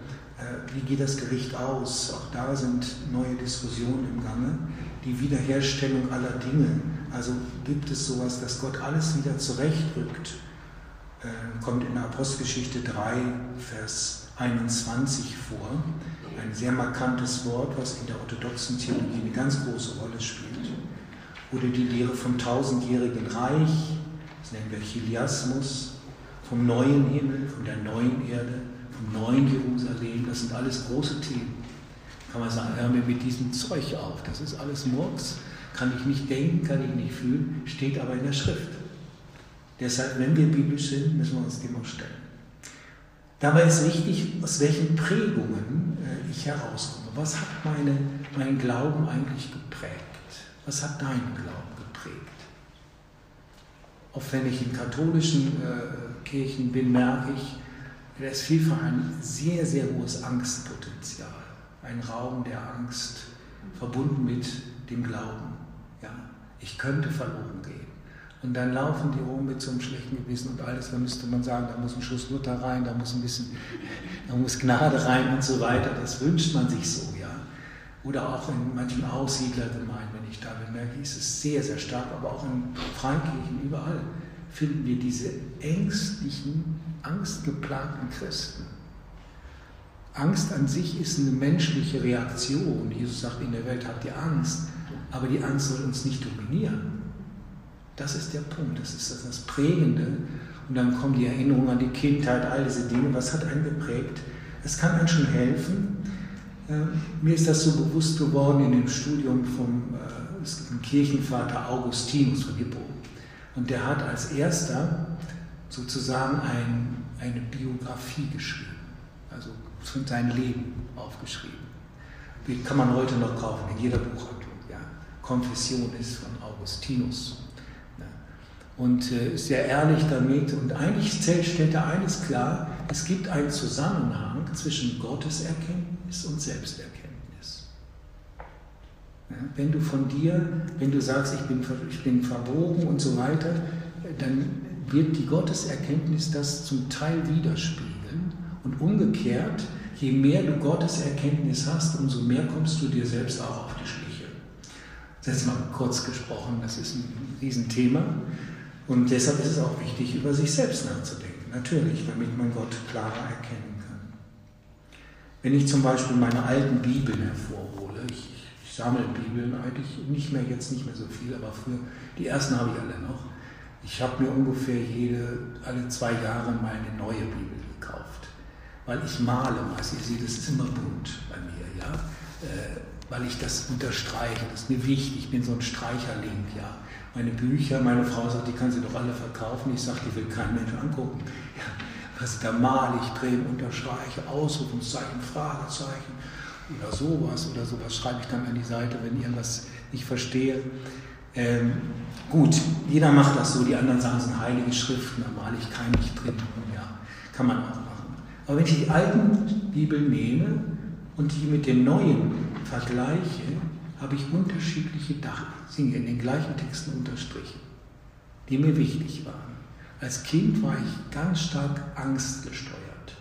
Wie geht das Gericht aus? Auch da sind neue Diskussionen im Gange. Die Wiederherstellung aller Dinge. Also gibt es sowas, dass Gott alles wieder zurechtrückt? Äh, kommt in der Apostelgeschichte 3, Vers 21 vor. Ein sehr markantes Wort, was in der orthodoxen Theologie eine ganz große Rolle spielt. Oder die Lehre vom tausendjährigen Reich, das nennen wir Chiliasmus, vom neuen Himmel, von der neuen Erde, vom neuen Jerusalem. Das sind alles große Themen. Kann man sagen, hör mir mit diesem Zeug auf. Das ist alles Murks. Kann ich nicht denken, kann ich nicht fühlen, steht aber in der Schrift. Deshalb, wenn wir biblisch sind, müssen wir uns dem auch stellen. Dabei ist wichtig, aus welchen Prägungen äh, ich herauskomme. Was hat meine, meinen Glauben eigentlich geprägt? Was hat deinen Glauben geprägt? Auch wenn ich in katholischen äh, Kirchen bin, merke ich, da ist vielfach ein sehr, sehr hohes Angstpotenzial. Ein Raum der Angst, verbunden mit dem Glauben. Ja, ich könnte verloren gehen. Und dann laufen die rum mit so einem schlechten Gewissen und alles. Da müsste man sagen, da muss ein Schuss Luther rein, da muss ein bisschen, da muss Gnade rein und so weiter. Das wünscht man sich so, ja. Oder auch in manchen Aussiedlergemeinden, wenn ich da bin, merke ich, ist es sehr, sehr stark. Aber auch in Freikirchen, überall finden wir diese ängstlichen, angstgeplagten Christen. Angst an sich ist eine menschliche Reaktion. Jesus sagt, in der Welt habt ihr Angst, aber die Angst soll uns nicht dominieren. Das ist der Punkt, das ist das Prägende. Und dann kommen die Erinnerungen an die Kindheit, all diese Dinge. Was hat einen geprägt? Es kann einem schon helfen. Ähm, mir ist das so bewusst geworden in dem Studium vom äh, Kirchenvater Augustinus von Hippo. Und der hat als erster sozusagen ein, eine Biografie geschrieben, also von seinem Leben aufgeschrieben. Die kann man heute noch kaufen in jeder Buchhandlung. Ja. Konfession ist von Augustinus und äh, ist sehr ehrlich damit. Und eigentlich stellt er eines klar, es gibt einen Zusammenhang zwischen Gotteserkenntnis und Selbsterkenntnis. Ja, wenn du von dir, wenn du sagst, ich bin, ich bin verbogen und so weiter, dann wird die Gotteserkenntnis das zum Teil widerspiegeln. Und umgekehrt, je mehr du Gotteserkenntnis hast, umso mehr kommst du dir selbst auch auf die Schliche. Das ist mal kurz gesprochen, das ist ein Riesenthema. Und deshalb ist es auch wichtig, über sich selbst nachzudenken. Natürlich, damit man Gott klarer erkennen kann. Wenn ich zum Beispiel meine alten Bibeln hervorhole, ich, ich sammle Bibeln eigentlich nicht mehr, jetzt nicht mehr so viel, aber früher, die ersten habe ich alle noch. Ich habe mir ungefähr jede, alle zwei Jahre mal eine neue Bibel gekauft. Weil ich male meist. Ihr seht, das ist immer bunt bei mir, ja. Äh, weil ich das unterstreiche, das ist mir wichtig, ich bin so ein Streicherling, ja meine Bücher, meine Frau sagt, die kann sie doch alle verkaufen. Ich sage, die will kein Mensch angucken. Ja, was da male ich, drehe, unterstreiche, Ausrufungszeichen, Fragezeichen oder sowas oder sowas schreibe ich dann an die Seite, wenn ich irgendwas nicht verstehe. Ähm, gut, jeder macht das so, die anderen sagen, es sind heilige Schriften, da male ich kein nicht drin. Ja, kann man auch machen. Aber wenn ich die alten Bibeln nehme und die mit den neuen vergleiche, habe ich unterschiedliche Dinge in den gleichen Texten unterstrichen, die mir wichtig waren. Als Kind war ich ganz stark angstgesteuert.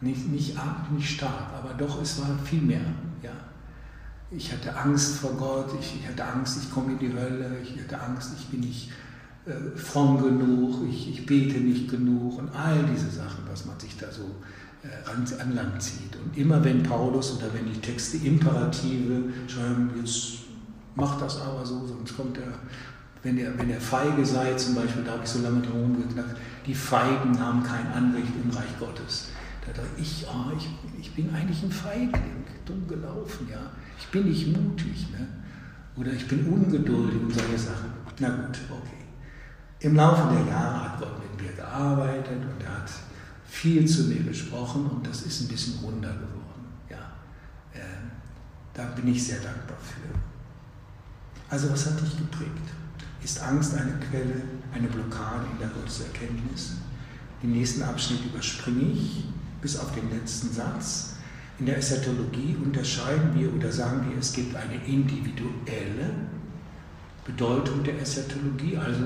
Nicht, nicht, nicht stark, aber doch, es war viel mehr. Ja. Ich hatte Angst vor Gott, ich, ich hatte Angst, ich komme in die Hölle, ich hatte Angst, ich bin nicht äh, fromm genug, ich, ich bete nicht genug und all diese Sachen, was man sich da so äh, an, an Land zieht. Und immer wenn Paulus oder wenn die Texte Imperative schreiben, jetzt macht das aber so, sonst kommt er, wenn ihr, wenn feige seid, zum Beispiel, da habe ich so lange drum gedacht, die Feigen haben kein Anrecht im Reich Gottes. Da dachte ich, oh, ich, ich bin eigentlich ein Feigling, dumm gelaufen, ja. Ich bin nicht mutig, ne? Oder ich bin ungeduldig und solche Sachen. Na gut, okay. Im Laufe der Jahre hat Gott mit mir gearbeitet und er hat viel zu mir gesprochen und das ist ein bisschen runder geworden. Ja, äh, da bin ich sehr dankbar für. Also was hat dich geprägt? Ist Angst eine Quelle, eine Blockade in der Gotteserkenntnis? Den nächsten Abschnitt überspringe ich bis auf den letzten Satz. In der Eschatologie unterscheiden wir oder sagen wir, es gibt eine individuelle Bedeutung der Eschatologie, also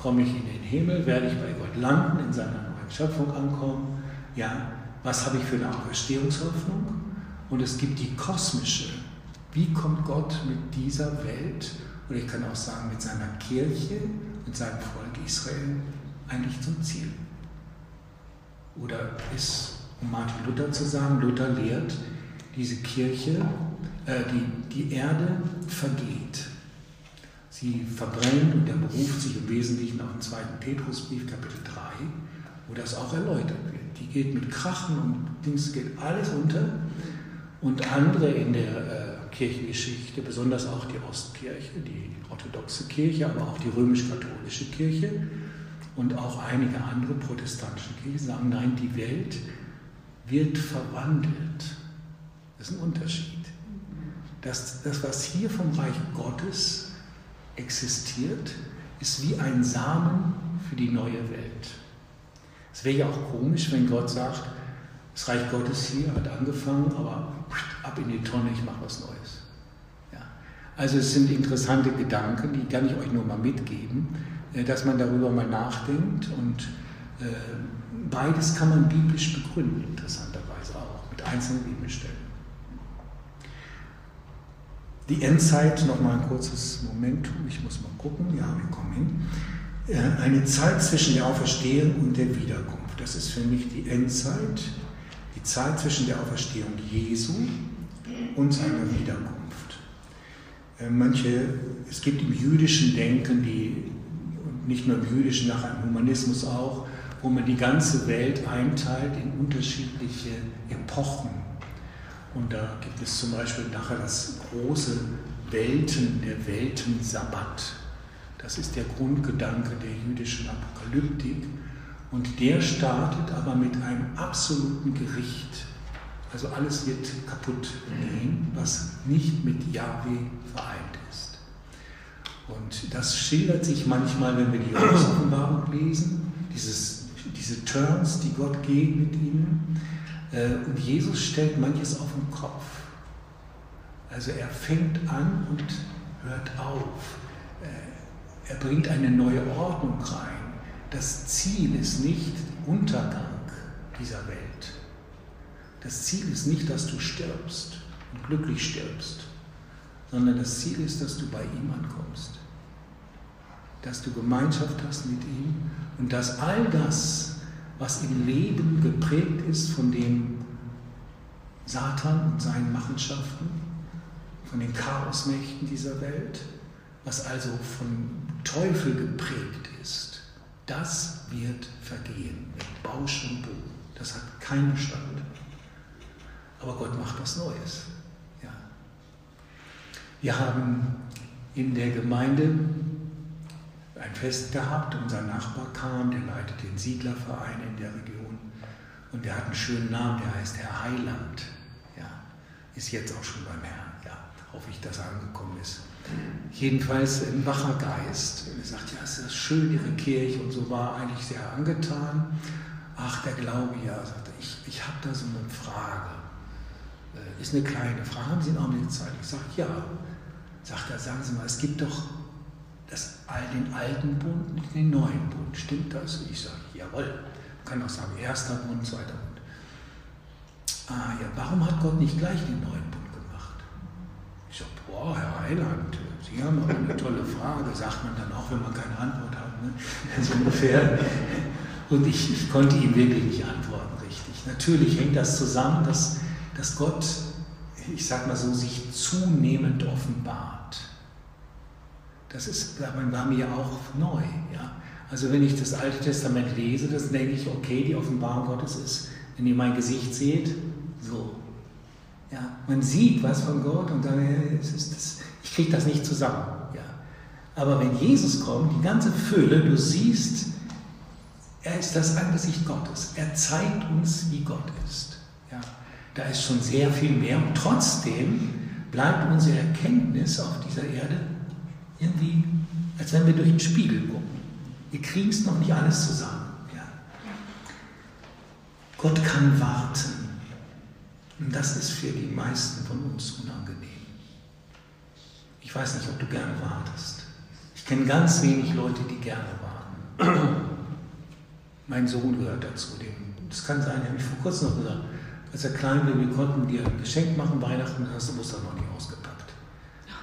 komme ich in den Himmel, werde ich bei Gott landen, in seiner neuen Schöpfung ankommen. Ja, was habe ich für eine Auferstehungshoffnung? Und es gibt die kosmische. Wie kommt Gott mit dieser Welt, oder ich kann auch sagen mit seiner Kirche und seinem Volk Israel, eigentlich zum Ziel? Oder ist, um Martin Luther zu sagen, Luther lehrt, diese Kirche, äh, die, die Erde vergeht. Sie verbrennt und er beruft sich im Wesentlichen auf den zweiten Petrusbrief, Kapitel 3, wo das auch erläutert wird. Die geht mit Krachen und Dings geht alles unter. Und andere in der äh, Kirchengeschichte, besonders auch die Ostkirche, die orthodoxe Kirche, aber auch die römisch-katholische Kirche und auch einige andere protestantische Kirchen sagen, nein, die Welt wird verwandelt. Das ist ein Unterschied. Das, das, was hier vom Reich Gottes existiert, ist wie ein Samen für die neue Welt. Es wäre ja auch komisch, wenn Gott sagt, das Reich Gottes hier hat angefangen, aber ab in die Tonne, ich mache was Neues. Ja. Also es sind interessante Gedanken, die kann ich euch nur mal mitgeben, äh, dass man darüber mal nachdenkt und äh, beides kann man biblisch begründen, interessanterweise auch, mit einzelnen Bibelstellen. Die Endzeit, nochmal ein kurzes Momentum, ich muss mal gucken, ja, wir kommen hin. Äh, eine Zeit zwischen der Auferstehung und der Wiederkunft. Das ist für mich die Endzeit, die Zeit zwischen der Auferstehung Jesu und seiner Wiederkunft. Äh, manche, es gibt im jüdischen Denken, die, nicht nur im jüdischen, nach einem Humanismus auch, wo man die ganze Welt einteilt in unterschiedliche Epochen und da gibt es zum Beispiel nachher das große Welten, der Weltensabbat. Das ist der Grundgedanke der jüdischen Apokalyptik. Und der startet aber mit einem absoluten Gericht. Also alles wird kaputt gehen, was nicht mit Yahweh vereint ist. Und das schildert sich manchmal, wenn wir die Offenbarung lesen, dieses, diese Turns, die Gott geht mit ihnen. Äh, und Jesus stellt manches auf den Kopf. Also er fängt an und hört auf. Äh, er bringt eine neue Ordnung rein. Das Ziel ist nicht Untergang dieser Welt. Das Ziel ist nicht, dass du stirbst und glücklich stirbst, sondern das Ziel ist, dass du bei ihm ankommst. Dass du Gemeinschaft hast mit ihm und dass all das, was im Leben geprägt ist von dem Satan und seinen Machenschaften, von den Chaosmächten dieser Welt, was also vom Teufel geprägt ist, das wird vergehen Bausch und Bogen. Das hat keinen Bestand. Aber Gott macht was Neues. Ja. Wir haben in der Gemeinde ein Fest gehabt. Unser Nachbar kam, der leitet den Siedlerverein in der Region und der hat einen schönen Namen, der heißt Herr Heiland. Ja, ist jetzt auch schon beim Herrn. Ja, hoffe ich, dass er angekommen ist. Jedenfalls ein wacher Geist. Er sagt, ja, ist schön, Ihre Kirche und so war eigentlich sehr angetan. Ach, der Glaube, ja, sagt er, ich, ich habe da so eine Frage. Äh, ist eine kleine Frage. Haben Sie noch eine Zeit? Ich sage, ja. Sagt er, sagen Sie mal, es gibt doch das, den alten Bund, nicht den neuen Bund. Stimmt das? Ich sage, jawohl. Man kann auch sagen, erster Bund, zweiter Bund. Ah ja, warum hat Gott nicht gleich den neuen Bund gemacht? Ich sage, boah, Herr Heiland, Sie haben aber eine tolle Frage, sagt man dann auch, wenn man keine Antwort hat. Ne? So ungefähr. Und ich, ich konnte ihm wirklich nicht antworten, richtig. Natürlich hängt das zusammen, dass, dass Gott, ich sag mal so, sich zunehmend offenbart. Das ist, war mir auch neu. Ja? Also wenn ich das Alte Testament lese, dann denke ich, okay, die Offenbarung Gottes ist, wenn ihr mein Gesicht seht, so. Ja, man sieht was von Gott und dann ist das, ich kriege das nicht zusammen. Ja. Aber wenn Jesus kommt, die ganze Fülle, du siehst, er ist das Angesicht Gottes. Er zeigt uns, wie Gott ist. Ja. Da ist schon sehr viel mehr und trotzdem bleibt unsere Erkenntnis auf dieser Erde irgendwie als wenn wir durch den Spiegel gucken. Wir kriegen es noch nicht alles zusammen. Ja. Gott kann warten. Und das ist für die meisten von uns unangenehm. Ich weiß nicht, ob du gerne wartest. Ich kenne ganz wenig Leute, die gerne warten. mein Sohn gehört dazu. Das kann sein, er hat mich vor kurzem noch gesagt, als er klein war, wir konnten dir ein Geschenk machen, Weihnachten, dann hast du Muster noch nicht ausgepackt.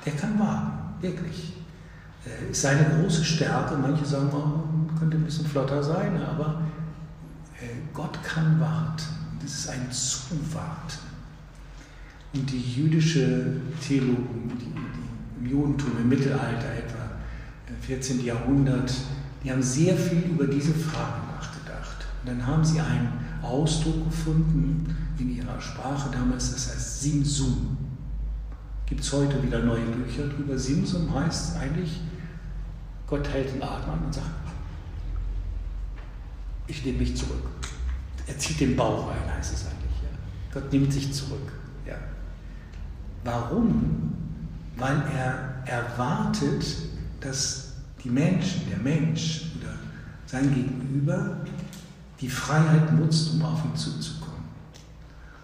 Der kann warten, wirklich. Ist seine große Stärke. Manche sagen, oh, könnte ein bisschen flotter sein, aber äh, Gott kann warten. Das ist ein Zuwarten. Und die jüdische Theologie, die, im Judentum im Mittelalter etwa, 14. Äh, Jahrhundert, die haben sehr viel über diese Frage nachgedacht. Und dann haben sie einen Ausdruck gefunden in ihrer Sprache damals, das heißt Simsum. Gibt es heute wieder neue Bücher drüber. Simsum heißt eigentlich, Gott hält den Atem an und sagt, ich nehme mich zurück. Er zieht den Bauch ein, heißt es eigentlich. Ja. Gott nimmt sich zurück. Ja. Warum? Weil er erwartet, dass die Menschen, der Mensch oder sein Gegenüber die Freiheit nutzt, um auf ihn zuzukommen.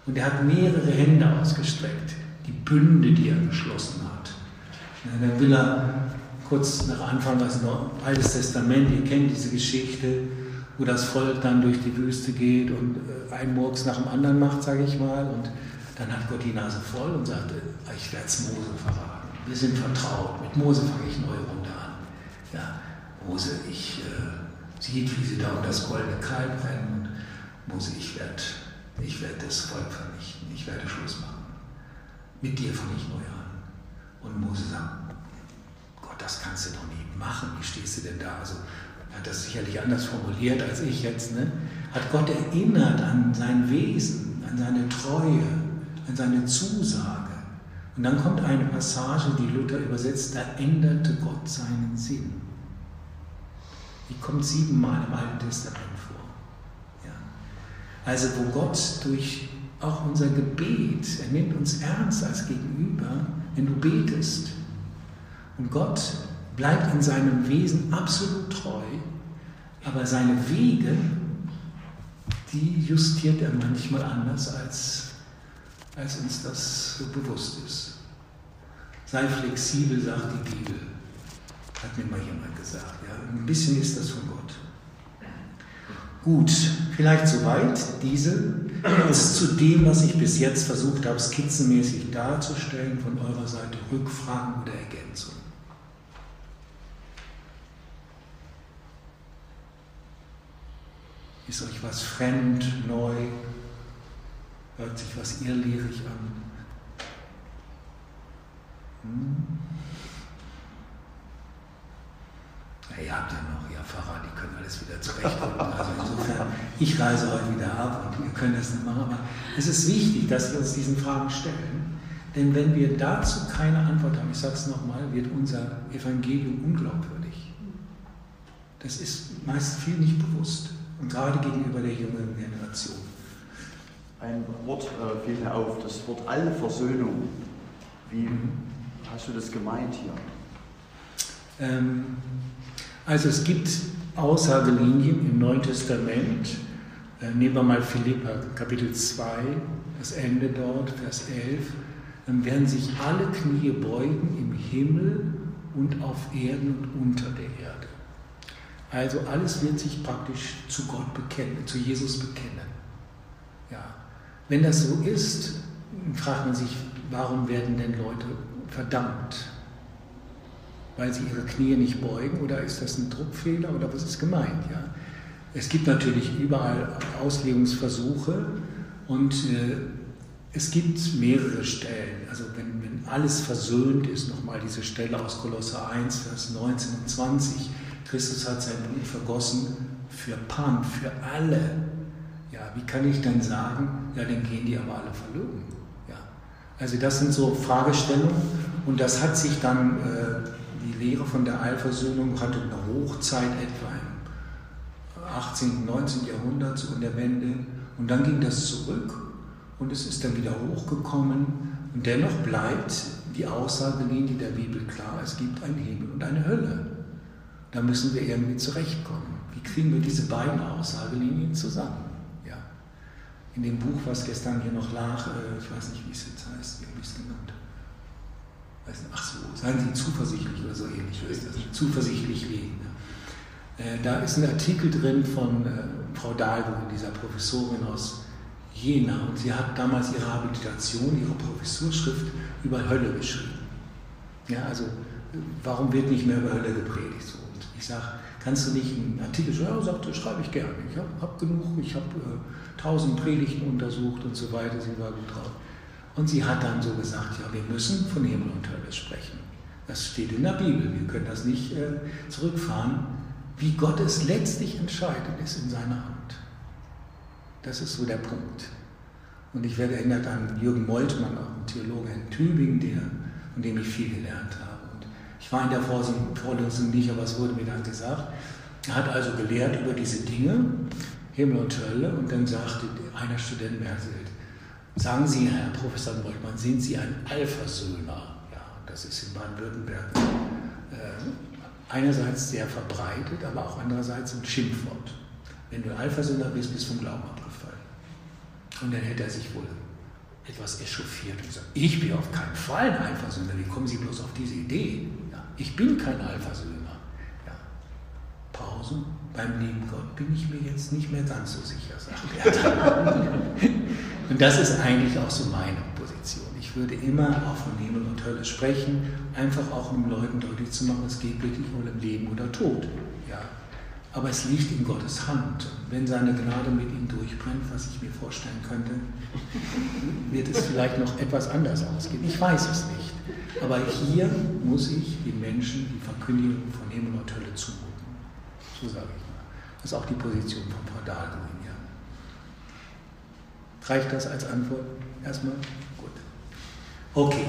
Und er hat mehrere Hände ausgestreckt, die Bünde, die er geschlossen hat. Dann will er kurz nach Anfang des Altes Testament, ihr kennt diese Geschichte, wo das Volk dann durch die Wüste geht und äh, ein Murks nach dem anderen macht, sage ich mal. Und dann hat Gott die Nase voll und sagte, ich werde es Mose verraten. Wir sind vertraut. Mit Mose fange ich neue Runde an. Ja, Mose, ich äh, sieht, wie sie da um das goldene Kalb rennen. Mose, ich werde ich werd das Volk vernichten. Ich werde Schluss machen. Mit dir fange ich neu an. Und Mose sagt, das kannst du doch nicht machen. Wie stehst du denn da? Also, er hat das sicherlich anders formuliert als ich jetzt. Ne? Hat Gott erinnert an sein Wesen, an seine Treue, an seine Zusage. Und dann kommt eine Passage, die Luther übersetzt, da änderte Gott seinen Sinn. Die kommt siebenmal im Alten Testament vor. Ja. Also wo Gott durch auch unser Gebet, er nimmt uns ernst als Gegenüber, wenn du betest. Und Gott bleibt in seinem Wesen absolut treu, aber seine Wege, die justiert er manchmal anders als als uns das so bewusst ist. Sei flexibel, sagt die Bibel, hat mir mal jemand gesagt. Ja, ein bisschen ist das von Gott. Gut, vielleicht soweit diese. Jetzt zu dem, was ich bis jetzt versucht habe, skizzenmäßig darzustellen, von eurer Seite Rückfragen oder Ergänzungen. Ist euch was fremd, neu, Hört sich was irrlehrig an. Hm? Ja, ihr habt ja noch, ja, Pfarrer, die können alles wieder zurechtrücken. Also insofern, ich reise heute wieder ab und ihr könnt das nicht machen. Aber es ist wichtig, dass wir uns diesen Fragen stellen. Denn wenn wir dazu keine Antwort haben, ich sage es nochmal, wird unser Evangelium unglaubwürdig. Das ist meist viel nicht bewusst. Und gerade gegenüber der jungen Generation ein Wort äh, fiel mir auf, das Wort Allversöhnung. Wie hast du das gemeint hier? Ähm, also es gibt Aussagelinien im Neuen Testament. Äh, nehmen wir mal Philippa, Kapitel 2, das Ende dort, Vers 11. Dann werden sich alle Knie beugen im Himmel und auf Erden und unter der Erde. Also alles wird sich praktisch zu Gott bekennen, zu Jesus bekennen. Ja. Wenn das so ist, fragt man sich, warum werden denn Leute verdammt? Weil sie ihre Knie nicht beugen oder ist das ein Druckfehler oder was ist gemeint? Ja? Es gibt natürlich überall Auslegungsversuche und äh, es gibt mehrere Stellen. Also wenn, wenn alles versöhnt ist, nochmal diese Stelle aus Kolosser 1, Vers 19 und 20, Christus hat sein Blut vergossen für Pan, für alle ja, wie kann ich denn sagen, ja, dann gehen die aber alle verloren. Ja. Also das sind so Fragestellungen und das hat sich dann, äh, die Lehre von der Allversöhnung hatte eine Hochzeit etwa im 18., 19. Jahrhundert, so in der Wende. Und dann ging das zurück und es ist dann wieder hochgekommen. Und dennoch bleibt die Aussagenlinie der Bibel klar, es gibt einen Himmel und eine Hölle. Da müssen wir irgendwie zurechtkommen. Wie kriegen wir diese beiden Aussagelinien zusammen? Ja. In dem Buch, was gestern hier noch lag, äh, ich weiß nicht, wie es jetzt heißt, wie habe ich es genannt? Ach so, seien Sie zuversichtlich oder so ähnlich, ist das? Zuversichtlich leben. Äh, da ist ein Artikel drin von äh, Frau Dahlwohl, dieser Professorin aus Jena, und sie hat damals ihre Habilitation, ihre Professurschrift über Hölle geschrieben. Ja, also warum wird nicht mehr über Hölle gepredigt? So, ich sage, kannst du nicht einen Artikel schreiben? Ja, sagt, das schreibe ich gerne. Ich habe hab genug, ich habe äh, tausend Predigten untersucht und so weiter, sie war gut drauf. Und sie hat dann so gesagt, ja, wir müssen von Himmel und Hölle sprechen. Das steht in der Bibel, wir können das nicht äh, zurückfahren. Wie Gott es letztlich entscheidet, ist in seiner Hand. Das ist so der Punkt. Und ich werde erinnert an Jürgen Moltmann, auch ein Theologe in Tübingen, der, von dem ich viel gelernt habe. Ich war in der Vorlesung nicht, aber es wurde mir dann gesagt. Er hat also gelehrt über diese Dinge, Himmel und Hölle, und dann sagte einer Student mir, sagen Sie, Herr Professor Moltmann, sind Sie ein Alphasöhner? Ja, das ist in Baden-Württemberg äh, einerseits sehr verbreitet, aber auch andererseits ein Schimpfwort. Wenn du Alphasöhner bist, bist du vom Glauben abgefallen. Und dann hätte er sich wohl etwas echauffiert und gesagt, ich bin auf keinen Fall ein Alphasöhner. Wie kommen Sie bloß auf diese Idee? Ich bin kein Alphasöhner. Ja. Pause. Beim lieben Gott bin ich mir jetzt nicht mehr ganz so sicher, sagt er. und das ist eigentlich auch so meine Position. Ich würde immer auch von Himmel und Hölle sprechen, einfach auch um Leuten deutlich zu machen, es geht wirklich wohl um Leben oder Tod. Ja. Aber es liegt in Gottes Hand. Wenn seine Gnade mit ihm durchbrennt, was ich mir vorstellen könnte, wird es vielleicht noch etwas anders ausgehen. Ich weiß es nicht. Aber hier muss ich den Menschen die Verkündigung von Himmel und Hölle zumuten. So sage ich mal. Das ist auch die Position von Frau Dahlgrün hier. Reicht das als Antwort erstmal? Gut. Okay,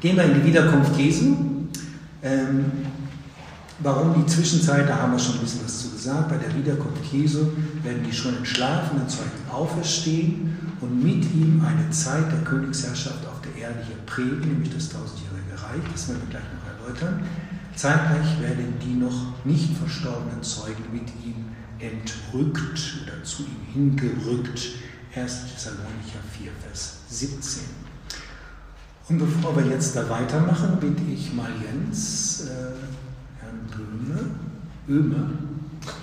gehen wir in die Wiederkunft Jesu. Ähm, Warum die Zwischenzeit, da haben wir schon ein bisschen was zu gesagt. Bei der Wiederkunft Jesu werden die schon entschlafenen Zeugen auferstehen und mit ihm eine Zeit der Königsherrschaft auf der Erde hier prägen, nämlich das tausendjährige Reich. Das werden wir gleich noch erläutern. Zeitgleich werden die noch nicht verstorbenen Zeugen mit ihm entrückt oder zu ihm hingerückt. 1. Thessalonicher 4, Vers 17. Und bevor wir jetzt da weitermachen, bitte ich mal Jens. Äh, Böhme, Öme,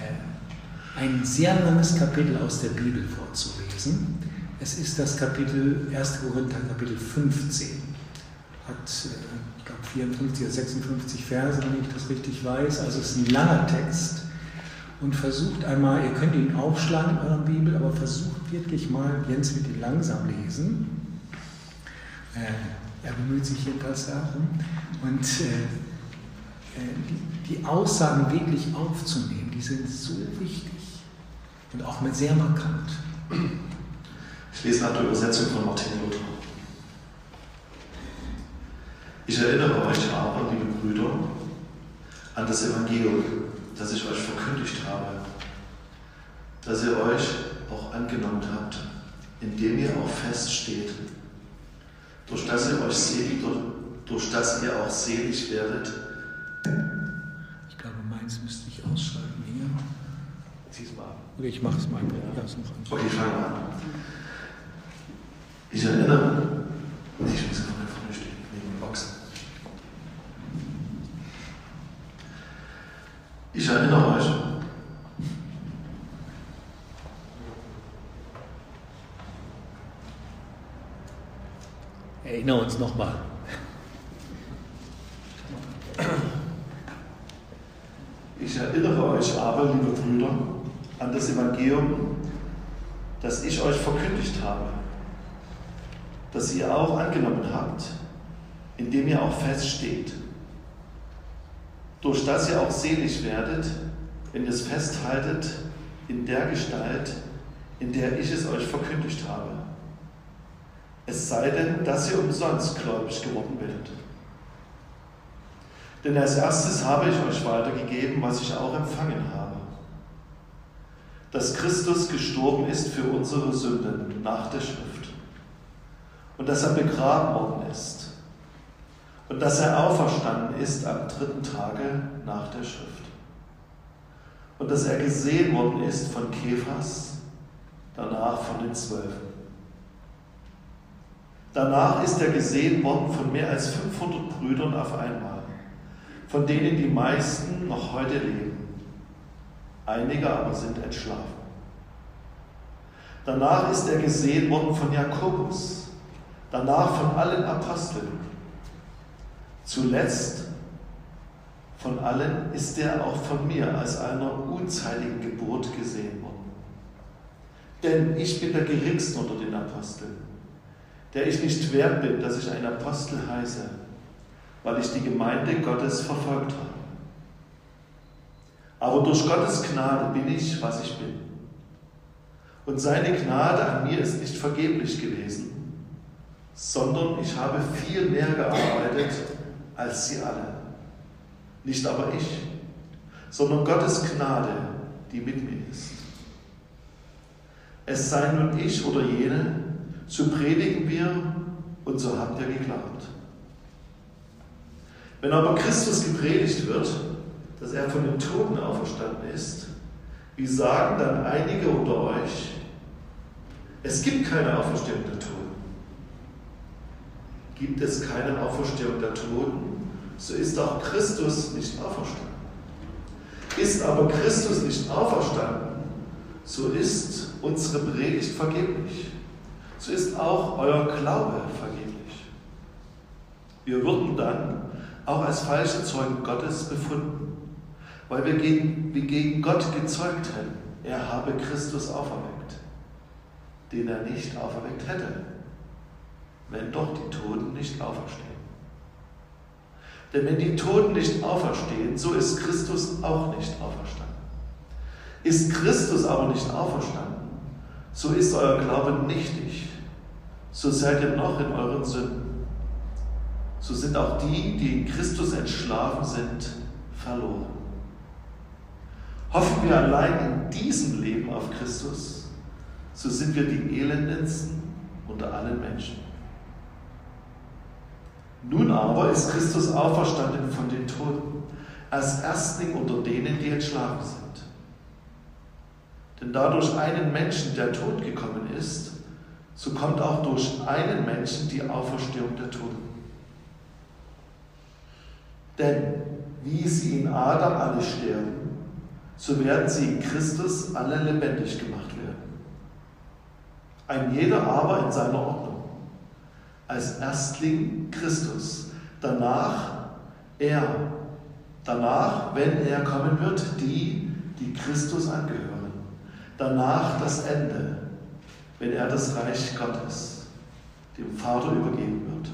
äh, ein sehr langes Kapitel aus der Bibel vorzulesen. Es ist das Kapitel 1. Korinther, Kapitel 15. Hat, äh, ich glaube, 54 oder 56 Verse, wenn ich das richtig weiß. Also es ist ein langer Text. Und versucht einmal, ihr könnt ihn aufschlagen in eurer Bibel, aber versucht wirklich mal, Jens wird ihn langsam lesen. Äh, er bemüht sich paar Sachen. Und äh, die, die Aussagen wirklich aufzunehmen, die sind so wichtig und auch mit sehr markant. Ich lese nach der Übersetzung von Martin Luther. Ich erinnere euch aber, liebe Brüder, an das Evangelium, das ich euch verkündigt habe, dass ihr euch auch angenommen habt, indem ihr auch feststeht, durch das ihr euch selig, durch, durch das ihr auch selig werdet, ich glaube, meins müsste ich ausschreiben hier. Zieh es mal ab. Ich mache es mal. Ja. Okay, fangen wir an. Ich erinnere, ich Boxen. Ich erinnere euch, Erinnere uns nochmal. Ich erinnere euch aber, liebe Brüder, an das Evangelium, das ich euch verkündigt habe, das ihr auch angenommen habt, indem ihr auch feststeht, durch das ihr auch selig werdet, wenn ihr es festhaltet in der Gestalt, in der ich es euch verkündigt habe. Es sei denn, dass ihr umsonst gläubig geworden werdet. Denn als erstes habe ich euch weitergegeben, was ich auch empfangen habe. Dass Christus gestorben ist für unsere Sünden nach der Schrift und dass er begraben worden ist und dass er auferstanden ist am dritten Tage nach der Schrift. Und dass er gesehen worden ist von Kephas, danach von den Zwölfen. Danach ist er gesehen worden von mehr als 500 Brüdern auf einmal, von denen die meisten noch heute leben. Einige aber sind entschlafen. Danach ist er gesehen worden von Jakobus, danach von allen Aposteln. Zuletzt von allen ist er auch von mir als einer unzeitigen Geburt gesehen worden. Denn ich bin der geringste unter den Aposteln, der ich nicht wert bin, dass ich ein Apostel heiße, weil ich die Gemeinde Gottes verfolgt habe. Aber durch Gottes Gnade bin ich, was ich bin. Und seine Gnade an mir ist nicht vergeblich gewesen, sondern ich habe viel mehr gearbeitet als sie alle. Nicht aber ich, sondern Gottes Gnade, die mit mir ist. Es sei nun ich oder jene, so predigen wir und so habt ihr geglaubt. Wenn aber Christus gepredigt wird, dass er von den Toten auferstanden ist, wie sagen dann einige unter euch, es gibt keine Auferstehung der Toten. Gibt es keine Auferstehung der Toten, so ist auch Christus nicht auferstanden. Ist aber Christus nicht auferstanden, so ist unsere Predigt vergeblich. So ist auch euer Glaube vergeblich. Wir würden dann auch als falsche Zeugen Gottes befunden, weil wir gegen, wie gegen Gott gezeugt hätten, er habe Christus auferweckt, den er nicht auferweckt hätte, wenn doch die Toten nicht auferstehen. Denn wenn die Toten nicht auferstehen, so ist Christus auch nicht auferstanden. Ist Christus aber nicht auferstanden, so ist euer Glaube nichtig, so seid ihr noch in euren Sünden. So sind auch die, die in Christus entschlafen sind, verloren. Hoffen wir allein in diesem Leben auf Christus, so sind wir die elendendsten unter allen Menschen. Nun aber ist Christus auferstanden von den Toten, als Erstling unter denen, die entschlafen sind. Denn da durch einen Menschen der Tod gekommen ist, so kommt auch durch einen Menschen die Auferstehung der Toten. Denn wie sie in Adam alle sterben, so werden sie in Christus alle lebendig gemacht werden. Ein jeder aber in seiner Ordnung als Erstling Christus. Danach er. Danach, wenn er kommen wird, die, die Christus angehören. Danach das Ende, wenn er das Reich Gottes dem Vater übergeben wird.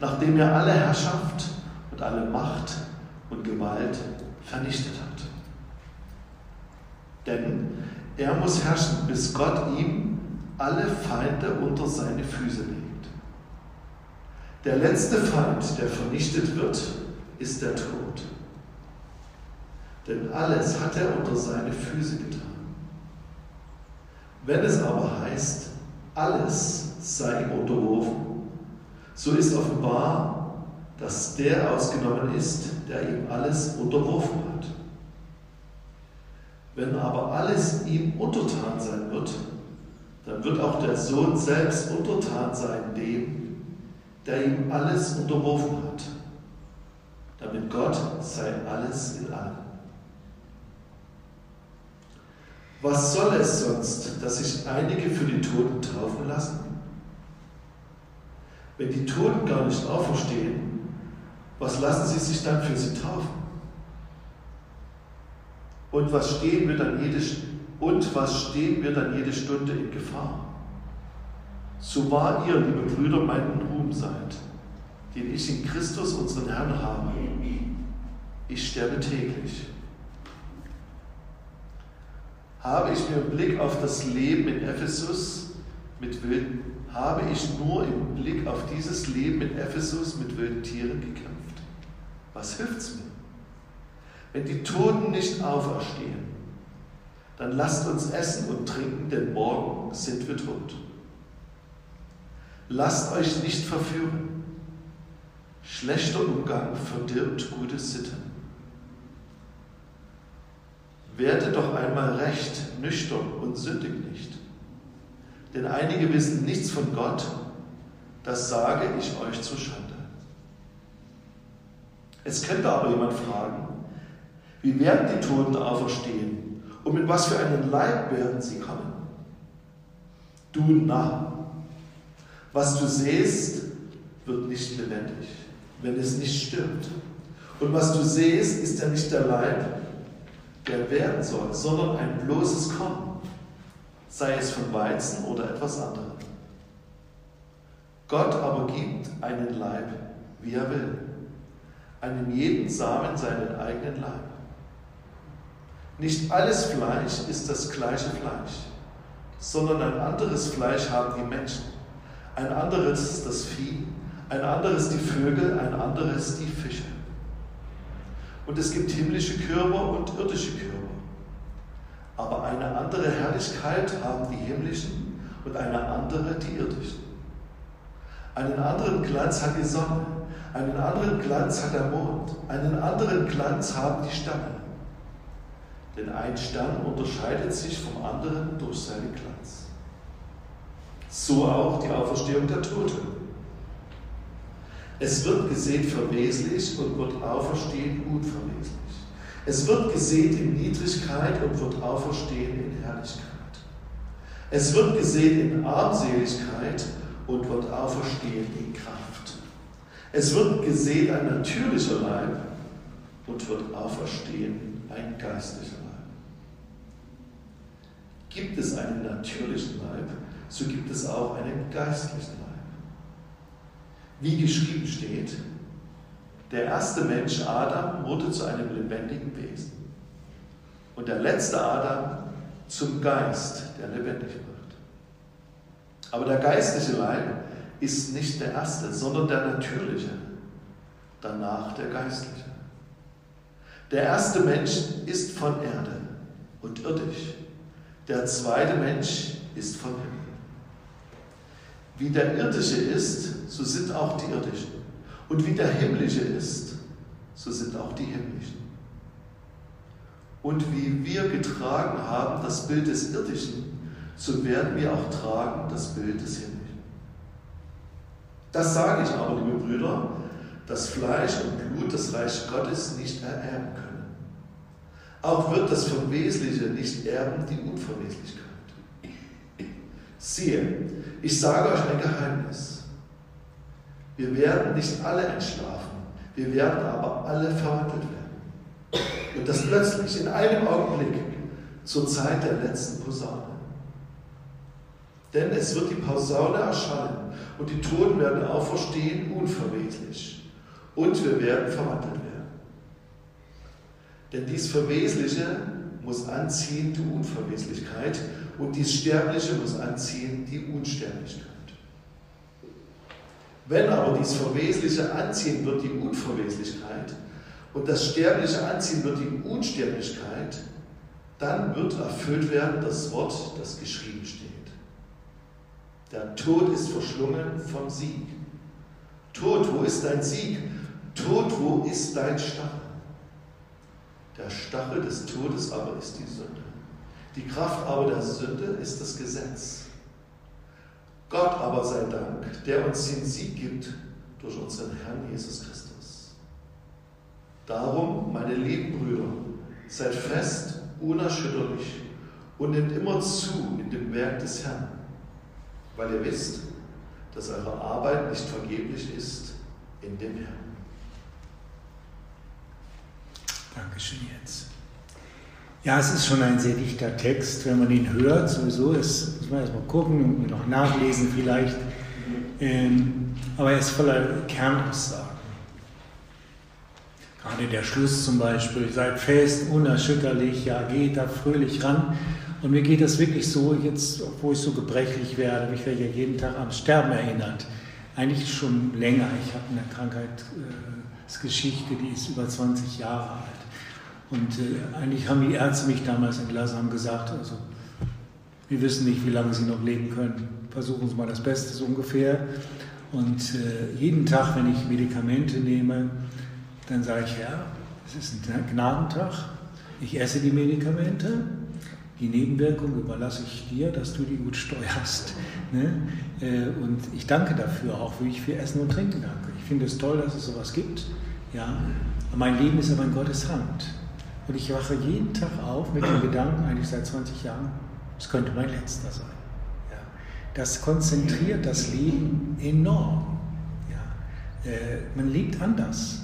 Nachdem er alle Herrschaft und alle Macht und Gewalt vernichtet hat. Denn er muss herrschen, bis Gott ihm alle Feinde unter seine Füße legt. Der letzte Feind, der vernichtet wird, ist der Tod. Denn alles hat er unter seine Füße getan. Wenn es aber heißt, alles sei ihm unterworfen, so ist offenbar, dass der ausgenommen ist, der ihm alles unterworfen hat. Wenn aber alles ihm untertan sein wird, dann wird auch der Sohn selbst untertan sein dem, der ihm alles unterworfen hat, damit Gott sei alles in allem. Was soll es sonst, dass sich einige für die Toten taufen lassen? Wenn die Toten gar nicht auferstehen, was lassen sie sich dann für sie taufen? Und was stehen wir dann jede, und was stehen wir dann jede Stunde in Gefahr? so wahr ihr, liebe Brüder, meinen Ruhm seid, den ich in Christus, unseren Herrn, habe. Ich sterbe täglich. Habe ich mir im Blick auf das Leben in Ephesus mit wilden, habe ich nur im Blick auf dieses Leben in Ephesus mit wilden Tieren gekämpft? Was hilft's mir? Wenn die Toten nicht auferstehen, dann lasst uns essen und trinken, denn morgen sind wir tot. Lasst euch nicht verführen. Schlechter Umgang verdirbt gute Sitten. Werde doch einmal recht, nüchtern und sündig nicht. Denn einige wissen nichts von Gott, das sage ich euch zur Schande. Es könnte aber jemand fragen, wie werden die Toten auferstehen und mit was für einem Leib werden sie kommen? Du Narr, was du siehst, wird nicht lebendig, wenn es nicht stirbt. Und was du siehst, ist ja nicht der Leib, der werden soll, sondern ein bloßes Korn, sei es von Weizen oder etwas anderem. Gott aber gibt einen Leib, wie er will, einem jeden Samen seinen eigenen Leib. Nicht alles Fleisch ist das gleiche Fleisch, sondern ein anderes Fleisch haben die Menschen, ein anderes das Vieh, ein anderes die Vögel, ein anderes die Fische. Und es gibt himmlische Körper und irdische Körper. Aber eine andere Herrlichkeit haben die himmlischen und eine andere die irdischen. Einen anderen Glanz hat die Sonne, einen anderen Glanz hat der Mond, einen anderen Glanz haben die Sterne. Denn ein Stern unterscheidet sich vom anderen durch seinen Glanz. So auch die Auferstehung der Toten. Es wird gesehen verweslich und wird auferstehen unverweslich. Es wird gesehen in Niedrigkeit und wird auferstehen in Herrlichkeit. Es wird gesehen in Armseligkeit und wird auferstehen in Kraft. Es wird gesehen ein natürlicher Leib und wird auferstehen ein geistlicher Leib. Gibt es einen natürlichen Leib, so gibt es auch einen geistlichen Leib. Wie geschrieben steht, der erste Mensch, Adam, wurde zu einem lebendigen Wesen. Und der letzte Adam zum Geist, der lebendig wird. Aber der geistliche Leib ist nicht der erste, sondern der natürliche, danach der geistliche. Der erste Mensch ist von Erde und irdisch. Der zweite Mensch ist von Himmel. Wie der irdische ist, so sind auch die irdischen. Und wie der himmlische ist, so sind auch die himmlischen. Und wie wir getragen haben das Bild des irdischen, so werden wir auch tragen das Bild des himmlischen. Das sage ich aber, liebe Brüder, dass Fleisch und Blut das Reich Gottes nicht ererben können. Auch wird das Verwesliche nicht erben die Unverweslichkeit. Siehe, ich sage euch ein Geheimnis. Wir werden nicht alle entschlafen, wir werden aber alle verwandelt werden. Und das plötzlich in einem Augenblick zur Zeit der letzten Posaune. Denn es wird die Posaune erschallen und die Toten werden auferstehen unverweslich und wir werden verwandelt werden. Denn dies Verwesliche muss anziehen die Unverweslichkeit und dies Sterbliche muss anziehen die Unsterblichkeit. Wenn aber dies Verwesliche anziehen wird die Unverweslichkeit und das Sterbliche anziehen wird die Unsterblichkeit, dann wird erfüllt werden das Wort, das geschrieben steht. Der Tod ist verschlungen vom Sieg. Tod, wo ist dein Sieg? Tod, wo ist dein Stachel? Der Stachel des Todes aber ist die Sünde. Die Kraft aber der Sünde ist das Gesetz. Gott aber sei Dank, der uns den Sieg gibt durch unseren Herrn Jesus Christus. Darum, meine lieben Brüder, seid fest, unerschütterlich und nehmt immer zu in dem Werk des Herrn, weil ihr wisst, dass eure Arbeit nicht vergeblich ist in dem Herrn. Dankeschön, Jens. Ja, es ist schon ein sehr dichter Text, wenn man ihn hört. Sowieso ist, muss man erstmal gucken und noch nachlesen vielleicht. Ähm, aber er ist voller Kernaussagen. Gerade der Schluss zum Beispiel, seid fest, unerschütterlich, ja, geht da fröhlich ran. Und mir geht das wirklich so, jetzt, obwohl ich so gebrechlich werde, mich werde ja jeden Tag am Sterben erinnert. Eigentlich schon länger. Ich habe eine Krankheitsgeschichte, äh, die ist über 20 Jahre alt. Und äh, eigentlich haben die Ärzte mich damals entlassen, haben gesagt, also wir wissen nicht, wie lange sie noch leben können. Versuchen Sie mal das Beste so ungefähr. Und äh, jeden Tag, wenn ich Medikamente nehme, dann sage ich, Herr, es ist ein Gnadentag, ich esse die Medikamente, die Nebenwirkung überlasse ich dir, dass du die gut steuerst. Ne? Äh, und ich danke dafür auch, wie ich für Essen und Trinken danke. Ich finde es toll, dass es sowas gibt. Ja? Mein Leben ist aber in Gottes Hand. Und ich wache jeden Tag auf mit dem Gedanken, eigentlich seit 20 Jahren, es könnte mein letzter sein. Ja? Das konzentriert das Leben enorm. Ja? Äh, man lebt anders.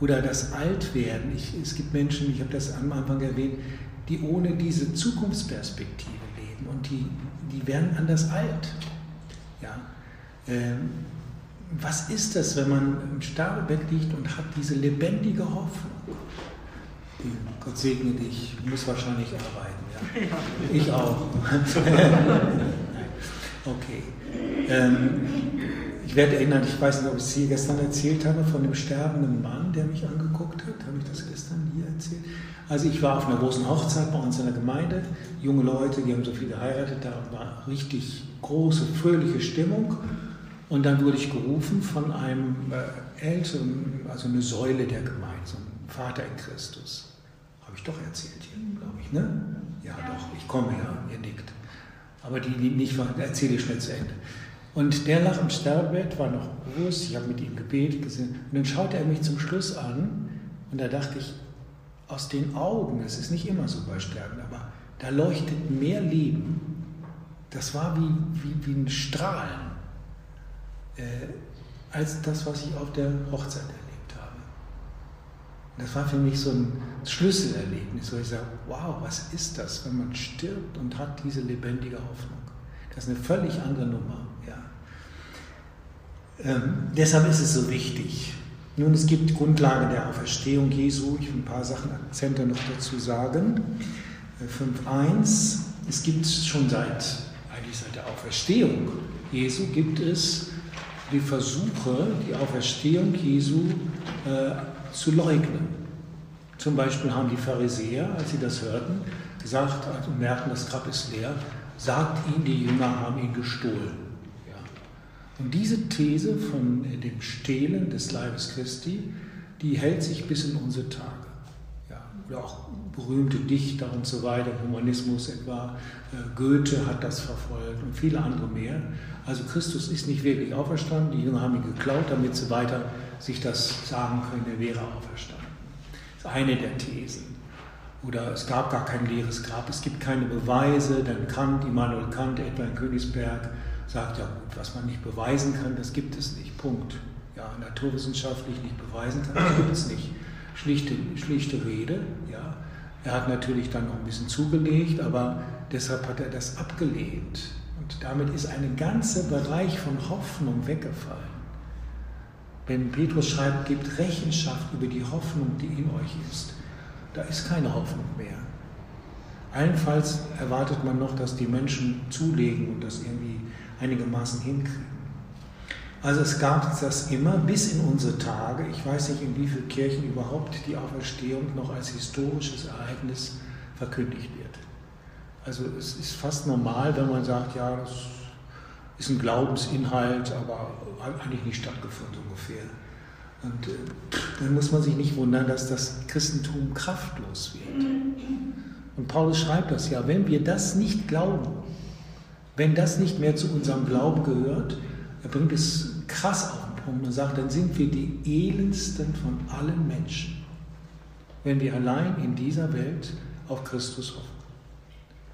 Oder das Altwerden. Ich, es gibt Menschen, ich habe das am Anfang erwähnt, die ohne diese Zukunftsperspektive leben und die, die werden anders alt. Ja. Ähm, was ist das, wenn man im Sterbebett liegt und hat diese lebendige Hoffnung? Gott segne dich, du musst wahrscheinlich arbeiten. Ja. Ich auch. okay. Ähm, ich werde erinnern, ich weiß nicht, ob ich es hier gestern erzählt habe, von dem sterbenden Mann, der mich angeguckt hat. Habe ich das gestern hier erzählt? Also ich war auf einer großen Hochzeit bei uns in der Gemeinde. Junge Leute, die haben so viel geheiratet, da war richtig große, fröhliche Stimmung. Und dann wurde ich gerufen von einem äh, älteren, also eine Säule der Gemeinde, so ein Vater in Christus. Doch erzählt hier, glaube ich, ne? Ja, doch, ich komme ja, ihr nickt. Aber die, die nicht waren, erzähle ich schnell zu Ende. Und der lag im Sterbebett, war noch groß, ich habe mit ihm gebetet gesehen. Und dann schaute er mich zum Schluss an und da dachte ich, aus den Augen, es ist nicht immer so bei Sterben, aber da leuchtet mehr Leben. Das war wie, wie, wie ein Strahlen, äh, als das, was ich auf der Hochzeit erlebt habe. Und das war für mich so ein Schlüsselerlebnis, wo ich sage, wow, was ist das, wenn man stirbt und hat diese lebendige Hoffnung. Das ist eine völlig andere Nummer. Ja. Ähm, deshalb ist es so wichtig, nun, es gibt Grundlagen der Auferstehung Jesu. Ich will ein paar Sachen, Akzente noch dazu sagen. 5.1. Äh, es gibt schon seit, eigentlich seit der Auferstehung Jesu, gibt es die Versuche, die Auferstehung Jesu äh, zu leugnen. Zum Beispiel haben die Pharisäer, als sie das hörten, gesagt also merkten, das Grab ist leer, sagt ihnen, die Jünger haben ihn gestohlen. Und diese These von dem Stehlen des Leibes Christi, die hält sich bis in unsere Tage. Oder auch berühmte Dichter und so weiter, Humanismus etwa, äh, Goethe hat das verfolgt und viele andere mehr. Also Christus ist nicht wirklich auferstanden, die Jünger haben ihn geklaut, damit sie weiter sich das sagen können, er wäre auferstanden. Das ist eine der Thesen. Oder es gab gar kein leeres Grab, es gibt keine Beweise, dann Kant, Immanuel Kant etwa in Königsberg, sagt, ja gut, was man nicht beweisen kann, das gibt es nicht. Punkt. Ja, naturwissenschaftlich nicht beweisen kann, das gibt es nicht. Schlichte, schlichte Rede, ja. Er hat natürlich dann noch ein bisschen zugelegt, aber deshalb hat er das abgelehnt. Und damit ist ein ganzer Bereich von Hoffnung weggefallen. Wenn Petrus schreibt, gebt Rechenschaft über die Hoffnung, die in euch ist, da ist keine Hoffnung mehr. Allenfalls erwartet man noch, dass die Menschen zulegen und das irgendwie einigermaßen hinkriegen. Also es gab das immer bis in unsere Tage. Ich weiß nicht, in wie vielen Kirchen überhaupt die Auferstehung noch als historisches Ereignis verkündigt wird. Also es ist fast normal, wenn man sagt, ja, das ist ein Glaubensinhalt, aber hat eigentlich nicht stattgefunden ungefähr. Und äh, dann muss man sich nicht wundern, dass das Christentum kraftlos wird. Und Paulus schreibt das ja, wenn wir das nicht glauben, wenn das nicht mehr zu unserem Glauben gehört, er bringt es krass auf den Punkt und sagt, dann sind wir die elendsten von allen Menschen, wenn wir allein in dieser Welt auf Christus hoffen.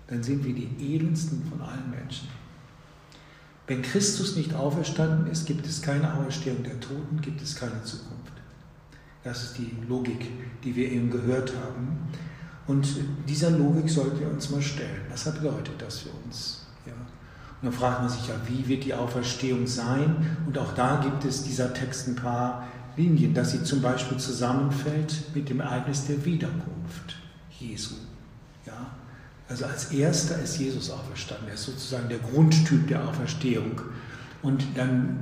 Dann sind wir die elendsten von allen Menschen. Wenn Christus nicht auferstanden ist, gibt es keine Auferstehung der Toten, gibt es keine Zukunft. Das ist die Logik, die wir eben gehört haben. Und dieser Logik sollten wir uns mal stellen. Was bedeutet das für uns? Und dann fragt man sich ja, wie wird die Auferstehung sein? Und auch da gibt es dieser Text ein paar Linien, dass sie zum Beispiel zusammenfällt mit dem Ereignis der Wiederkunft Jesu. Ja? Also als erster ist Jesus auferstanden. Er ist sozusagen der Grundtyp der Auferstehung. Und dann,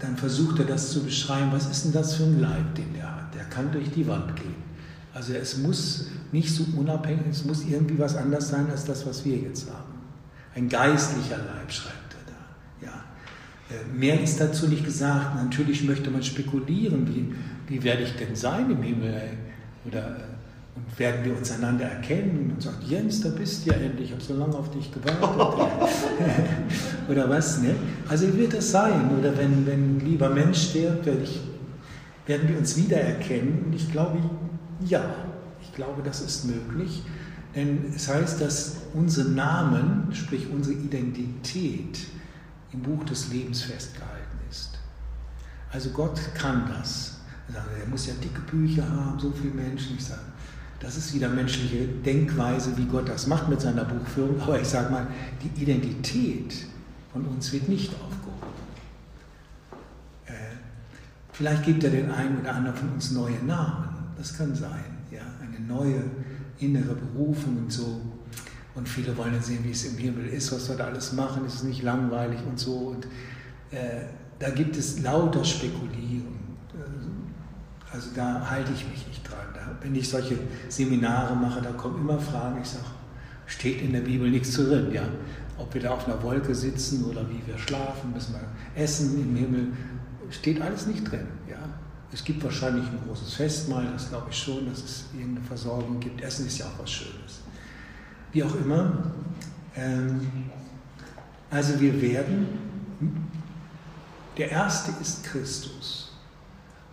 dann versucht er das zu beschreiben, was ist denn das für ein Leib, den er hat? Der kann durch die Wand gehen. Also es muss nicht so unabhängig, es muss irgendwie was anders sein als das, was wir jetzt haben. Ein geistlicher Leib, schreibt er da. Ja. Äh, mehr ist dazu nicht gesagt. Natürlich möchte man spekulieren, wie, wie werde ich denn sein im Himmel? Oder äh, und werden wir uns einander erkennen und sagt, Jens, da bist du ja endlich, ich habe so lange auf dich gewartet. oder was, ne? Also wie wird das sein? Oder wenn, wenn ein lieber Mensch stirbt, werde ich, werden wir uns wiedererkennen? Und ich glaube, ja, ich glaube, das ist möglich. Denn es heißt, dass unsere Namen, sprich unsere Identität, im Buch des Lebens festgehalten ist. Also Gott kann das. Er muss ja dicke Bücher haben, so viele Menschen. Ich sage, das ist wieder menschliche Denkweise, wie Gott das macht mit seiner Buchführung. Aber ich sage mal, die Identität von uns wird nicht aufgehoben. Äh, vielleicht gibt er den einen oder anderen von uns neue Namen. Das kann sein. Ja? Eine neue innere Berufung und so. Und viele wollen dann sehen, wie es im Himmel ist, was wir da alles machen. Ist es nicht langweilig und so. Und äh, da gibt es lauter Spekulieren. Also da halte ich mich nicht dran. Da, wenn ich solche Seminare mache, da kommen immer Fragen. Ich sage, steht in der Bibel nichts drin. Ja? Ob wir da auf einer Wolke sitzen oder wie wir schlafen, müssen wir essen im Himmel, steht alles nicht drin. Ja? Es gibt wahrscheinlich ein großes Festmahl, das glaube ich schon, dass es irgendeine Versorgung gibt. Essen ist ja auch was Schönes. Wie auch immer. Ähm, also wir werden, der Erste ist Christus.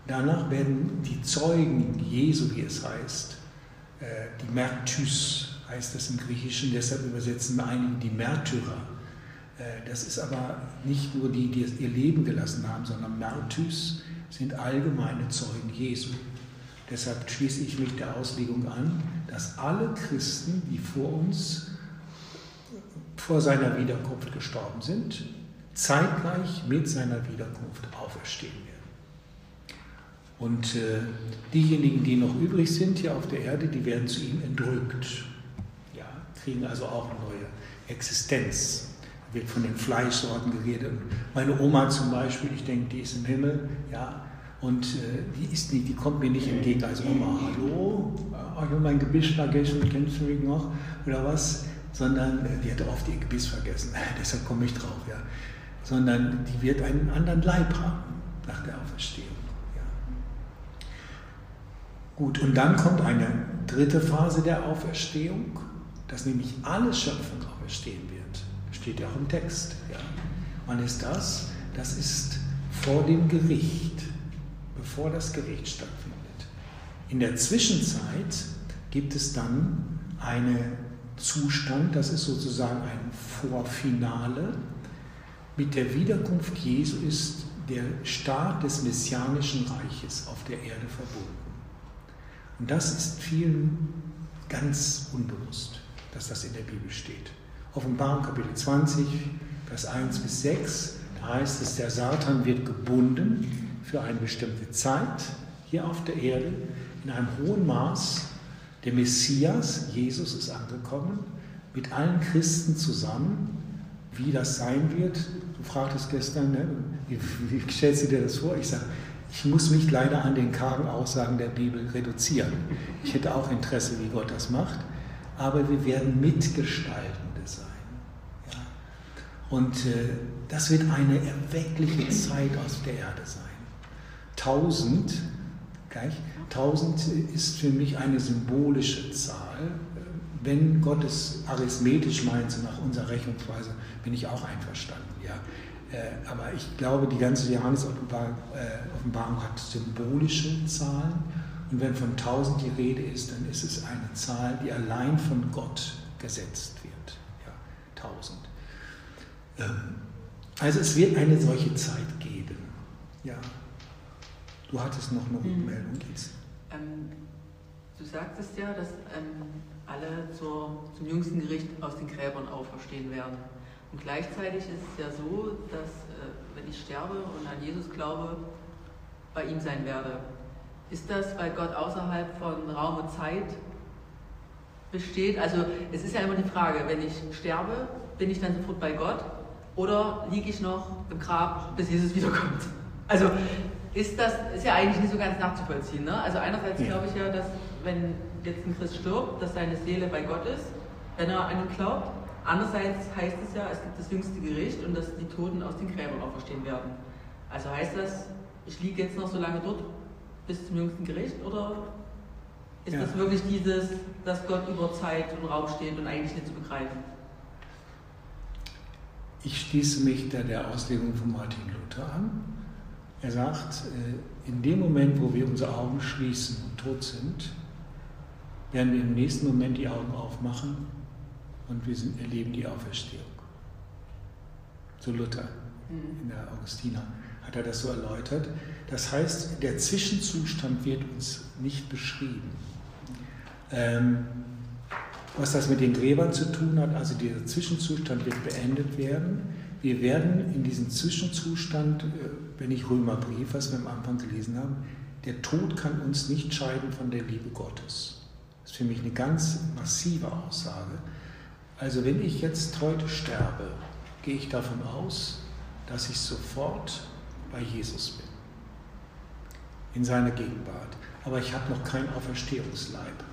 Danach werden die Zeugen Jesu, wie es heißt, äh, die Märtys heißt das im Griechischen, deshalb übersetzen einige die Märtyrer. Äh, das ist aber nicht nur die, die ihr Leben gelassen haben, sondern Märtys sind allgemeine Zeugen Jesu. Deshalb schließe ich mich der Auslegung an, dass alle Christen, die vor uns, vor seiner Wiederkunft gestorben sind, zeitgleich mit seiner Wiederkunft auferstehen werden. Und äh, diejenigen, die noch übrig sind hier auf der Erde, die werden zu ihm entrückt. Ja, kriegen also auch eine neue Existenz. Wird von den Fleischsorten geredet. Meine Oma zum Beispiel, ich denke, die ist im Himmel, ja, und äh, die ist nicht, die kommt mir nicht entgegen als Oma, hallo, ich habe mein Gebiss vergessen, kennst du mich noch? Oder was? Sondern äh, die hat oft ihr Gebiss vergessen, deshalb komme ich drauf, ja. Sondern die wird einen anderen Leib haben nach der Auferstehung. Gut, und dann kommt eine dritte Phase der Auferstehung, dass nämlich alle Schöpfung auferstehen wird. Steht ja auch im Text. Ja. Wann ist das? Das ist vor dem Gericht, bevor das Gericht stattfindet. In der Zwischenzeit gibt es dann einen Zustand, das ist sozusagen ein Vorfinale. Mit der Wiederkunft Jesu ist der Start des messianischen Reiches auf der Erde verbunden. Und das ist vielen ganz unbewusst, dass das in der Bibel steht. Offenbarung Kapitel 20, Vers 1 bis 6, da heißt es, der Satan wird gebunden für eine bestimmte Zeit hier auf der Erde in einem hohen Maß. Der Messias, Jesus, ist angekommen mit allen Christen zusammen. Wie das sein wird, du fragtest gestern, ne? wie, wie stellst du dir das vor? Ich sage, ich muss mich leider an den kargen Aussagen der Bibel reduzieren. Ich hätte auch Interesse, wie Gott das macht, aber wir werden. Ja? Und äh, das wird eine erweckliche Zeit aus der Erde sein. Tausend, gleich, tausend ist für mich eine symbolische Zahl. Wenn Gott es arithmetisch meint, so nach unserer Rechnungsweise, bin ich auch einverstanden. Ja. Äh, aber ich glaube, die ganze Johannes-Offenbarung äh, hat symbolische Zahlen. Und wenn von 1000 die Rede ist, dann ist es eine Zahl, die allein von Gott gesetzt wird. Ja, 1000. Ähm, also es wird eine solche Zeit geben. Ja. Du hattest noch eine mhm. Rückmeldung jetzt. Ähm, du sagtest ja, dass ähm, alle zur, zum jüngsten Gericht aus den Gräbern auferstehen werden. Und gleichzeitig ist es ja so, dass äh, wenn ich sterbe und an Jesus glaube, bei ihm sein werde. Ist das, weil Gott außerhalb von Raum und Zeit besteht? Also es ist ja immer die Frage, wenn ich sterbe, bin ich dann sofort bei Gott oder liege ich noch im Grab, bis Jesus wiederkommt? Also ist das ist ja eigentlich nicht so ganz nachzuvollziehen. Ne? Also einerseits ja. glaube ich ja, dass wenn jetzt ein Christ stirbt, dass seine Seele bei Gott ist, wenn er an ihn glaubt. Andererseits heißt es ja, es gibt das jüngste Gericht und dass die Toten aus den Gräbern auferstehen werden. Also heißt das, ich liege jetzt noch so lange dort bis zum jüngsten Gericht oder ist Ja. das wirklich dieses, dass Gott über Zeit und Raum steht und eigentlich nicht zu begreifen? Ich schließe mich da der Auslegung von Martin Luther an. Er sagt, äh, in dem Moment, wo wir unsere Augen schließen und tot sind, werden wir im nächsten Moment die Augen aufmachen und wir sind, erleben die Auferstehung. So Luther in der Augustina hat er das so erläutert. Das heißt, der Zwischenzustand wird uns nicht beschrieben. Ähm, was das mit den Gräbern zu tun hat, also dieser Zwischenzustand wird beendet werden. Wir werden in diesem Zwischenzustand, äh, wenn ich Römerbrief, was wir am Anfang gelesen haben, der Tod kann uns nicht scheiden von der Liebe Gottes. Das ist für mich eine ganz massive Aussage. Also wenn ich jetzt heute sterbe, gehe ich davon aus, dass ich sofort bei Jesus bin, in seiner Gegenwart. Aber ich habe noch keinen Auferstehungsleib.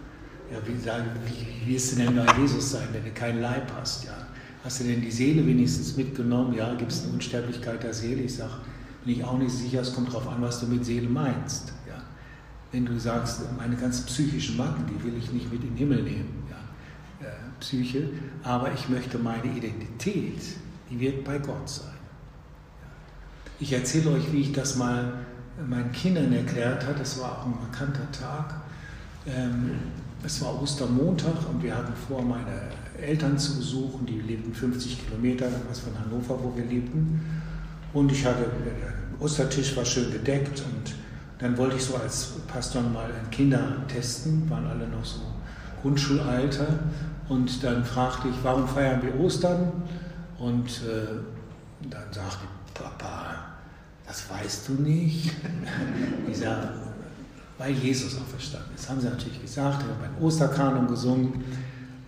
Ja, wie, sagen, wie, wirst du denn bei Jesus sein, wenn du keinen Leib hast? Ja? Hast du denn die Seele wenigstens mitgenommen? Ja, gibt es eine Unsterblichkeit der Seele? Ich sage, bin ich auch nicht sicher, es kommt darauf an, was du mit Seele meinst. Ja? Wenn du sagst, meine ganzen psychischen Macken, die will ich nicht mit in den Himmel nehmen. Ja? Äh, Psyche, aber ich möchte meine Identität, die wird bei Gott sein. Ich erzähle euch, wie ich das mal meinen Kindern erklärt habe. Das war auch ein markanter Tag. Ähm, es war Ostermontag und wir hatten vor, meine Eltern zu besuchen. Die lebten 50 Kilometer was von Hannover, wo wir lebten. Und ich hatte, der Ostertisch war schön gedeckt und dann wollte ich so als Pastor mal an Kinder testen, waren alle noch so Grundschulalter. Und dann fragte ich, warum feiern wir Ostern? Und äh, dann sagte Papa, das weißt du nicht. Ich sage, weil Jesus auferstanden ist. Haben sie natürlich gesagt, wir haben einen Osterkanon gesungen.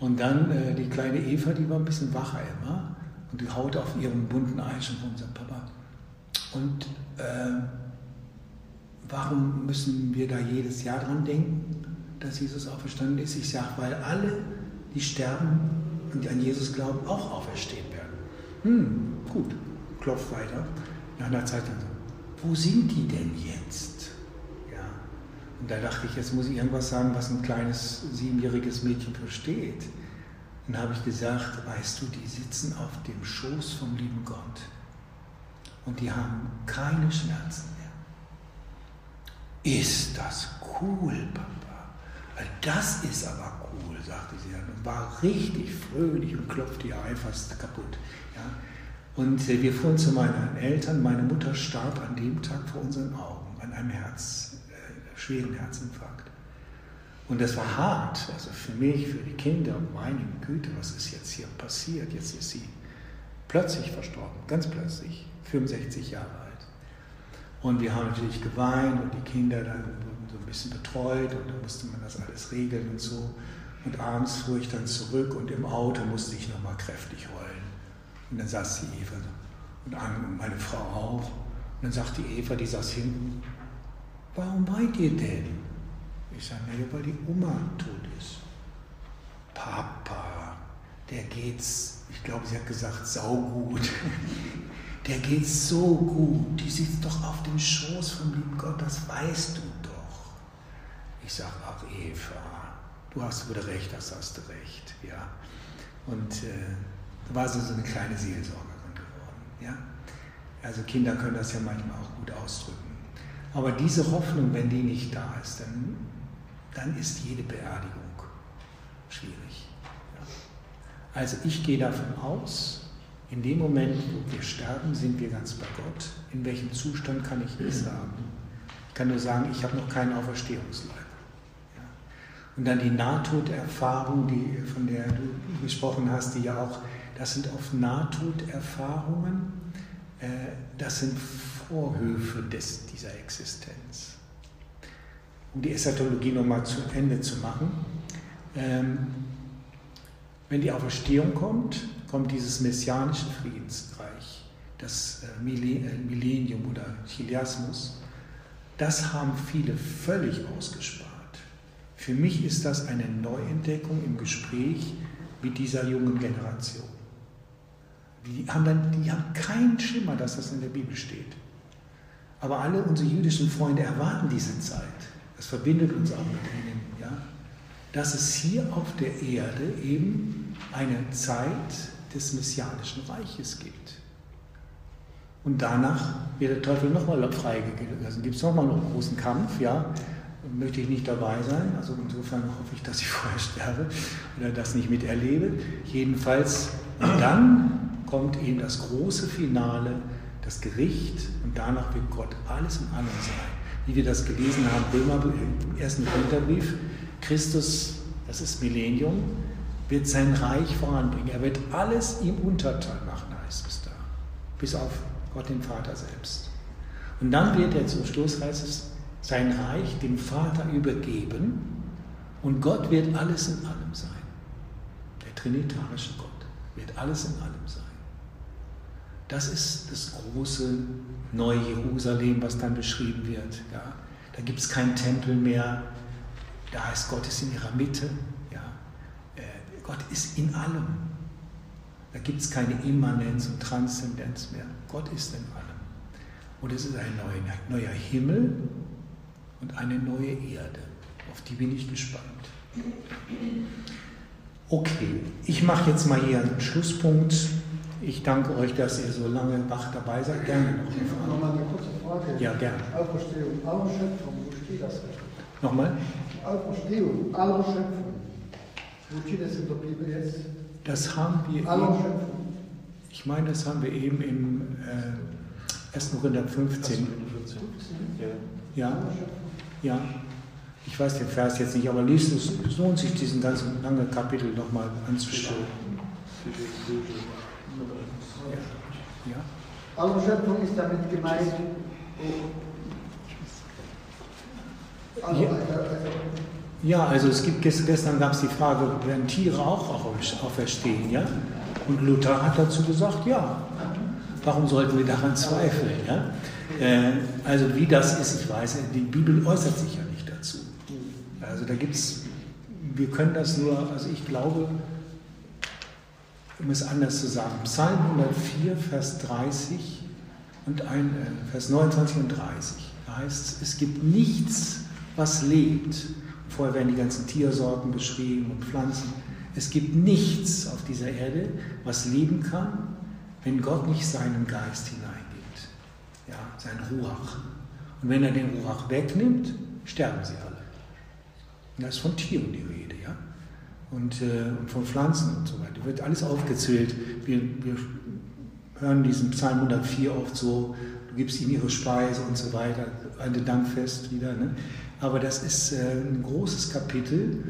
Und dann äh, die kleine Eva, die war ein bisschen wacher immer und die haut auf ihrem bunten Eichen und sagt, Papa, und äh, warum müssen wir da jedes Jahr dran denken, dass Jesus auferstanden ist? Ich sage, weil alle, die sterben und an Jesus glauben, auch auferstehen werden. Hm, gut, klopft weiter. Nach einer Zeit dann so, wo sind die denn jetzt? Und da dachte ich, jetzt muss ich irgendwas sagen, was ein kleines siebenjähriges Mädchen versteht. Dann habe ich gesagt, weißt du, die sitzen auf dem Schoß vom lieben Gott und die haben keine Schmerzen mehr. Ist das cool, Papa? Das ist aber cool, sagte sie dann und war richtig fröhlich und klopfte ihr Ei fast kaputt. Ja? Und äh, wir fuhren zu meinen Eltern. Meine Mutter starb an dem Tag vor unseren Augen an einem Herz, schweren Herzinfarkt. Und das war hart, also für mich, für die Kinder. Meine Güte, was ist jetzt hier passiert? Jetzt ist sie plötzlich verstorben, ganz plötzlich, 65 Jahre alt. Und wir haben natürlich geweint und die Kinder dann wurden so ein bisschen betreut und dann musste man das alles regeln und so. Und abends fuhr ich dann zurück und im Auto musste ich nochmal kräftig heulen. Und dann saß die Eva und meine Frau auch. Und dann sagte die Eva, die saß hinten, warum weint ihr denn? Ich sage, naja, weil die Oma tot ist. Papa, der geht's, ich glaube, sie hat gesagt, saugut. Der geht's so gut. Die sitzt doch auf dem Schoß vom lieben Gott, das weißt du doch. Ich sage, ach Eva, du hast wieder recht, das hast du recht. Ja. Und äh, da war sie so eine kleine Seelsorgerin geworden. Ja. Also Kinder können das ja manchmal auch gut ausdrücken. Aber diese Hoffnung, wenn die nicht da ist, dann, dann ist jede Beerdigung schwierig. Also ich gehe davon aus, in dem Moment, wo wir sterben, sind wir ganz bei Gott. In welchem Zustand kann ich nicht sagen. Ich kann nur sagen, ich habe noch keinen Auferstehungsleib. Und dann die Nahtoderfahrung, die, von der du gesprochen hast, die ja auch, das sind oft Nahtoderfahrungen, äh, das sind Vorhöfe des, dieser Existenz. Um die Eschatologie nochmal zu Ende zu machen, ähm, wenn die Auferstehung kommt, kommt dieses messianische Friedensreich, das äh, Millennium oder Chiliasmus. Das haben viele völlig ausgespart. Für mich ist das eine Neuentdeckung im Gespräch mit dieser jungen Generation. Die haben, dann, die haben keinen Schimmer, dass das in der Bibel steht. Aber alle unsere jüdischen Freunde erwarten diese Zeit. Das verbindet uns auch mit ihnen. Ja? Dass es hier auf der Erde eben eine Zeit des messianischen Reiches gibt. Und danach wird der Teufel nochmal freigelassen. Gibt es nochmal einen großen Kampf, ja? Möchte ich nicht dabei sein. Also insofern hoffe ich, dass ich vorher sterbe oder das nicht miterlebe. Jedenfalls, dann kommt eben das große Finale, das Gericht, und danach wird Gott alles in allem sein. Wie wir das gelesen haben, Römer im ersten Korintherbrief, Christus, das ist Millennium, wird sein Reich voranbringen. Er wird alles ihm untertan machen, heißt es da. Bis auf Gott den Vater selbst. Und dann wird er zum Schluss, heißt es, sein Reich dem Vater übergeben und Gott wird alles in allem sein. Der trinitarische Gott wird alles in allem sein. Das ist das große neue Jerusalem, was dann beschrieben wird. Ja. Da gibt es keinen Tempel mehr, da heißt Gott ist in ihrer Mitte. Ja. Äh, Gott ist in allem. Da gibt es keine Immanenz und Transzendenz mehr. Gott ist in allem. Und es ist ein neuer, neuer Himmel und eine neue Erde. Auf die bin ich gespannt. Okay, ich mache jetzt mal hier einen Schlusspunkt. Ich danke euch, dass ihr so lange wach dabei seid. Gerne noch eine Frage. Nochmal eine kurze Frage. Ja, gerne. Auferstehung aller Schöpfung, wo steht das? Nochmal? Auferstehung aller Schöpfung. Wo steht das in der Bibel jetzt? Das haben wir. Schöpfung. Ich meine, das haben wir eben im äh, 1. Korinther 15. Ja. Ja. Ich weiß den Vers jetzt nicht, aber liest es, es lohnt sich, diesen ganzen langen Kapitel nochmal anzuschauen. Ja. Alle Schöpfung ist damit gemeint. Also, ja, also es gibt gestern gab es die Frage, werden Tiere auch auferstehen, ja? Und Luther hat dazu gesagt, ja. Warum sollten wir daran zweifeln? Ja? Äh, also wie das ist, ich weiß, die Bibel äußert sich ja nicht dazu. Also da gibt es, wir können das nur, also ich glaube, um es anders zu sagen, Psalm 104, Vers 30 und ein, äh, Vers 29 und 30, da heißt es, es gibt nichts, was lebt. Vorher werden die ganzen Tiersorten beschrieben und Pflanzen. Es gibt nichts auf dieser Erde, was leben kann, wenn Gott nicht seinen Geist hineingibt. Ja, sein Ruach. Und wenn er den Ruach wegnimmt, sterben sie alle. Und da ist von Tieren die Rede, ja. Und, äh, und von Pflanzen und so weiter. Wird alles aufgezählt. Wir, wir hören diesen Psalm 104 oft so, du gibst ihnen ihre Speise und so weiter, eine Dankfest wieder. Ne? Aber das ist äh, ein großes Kapitel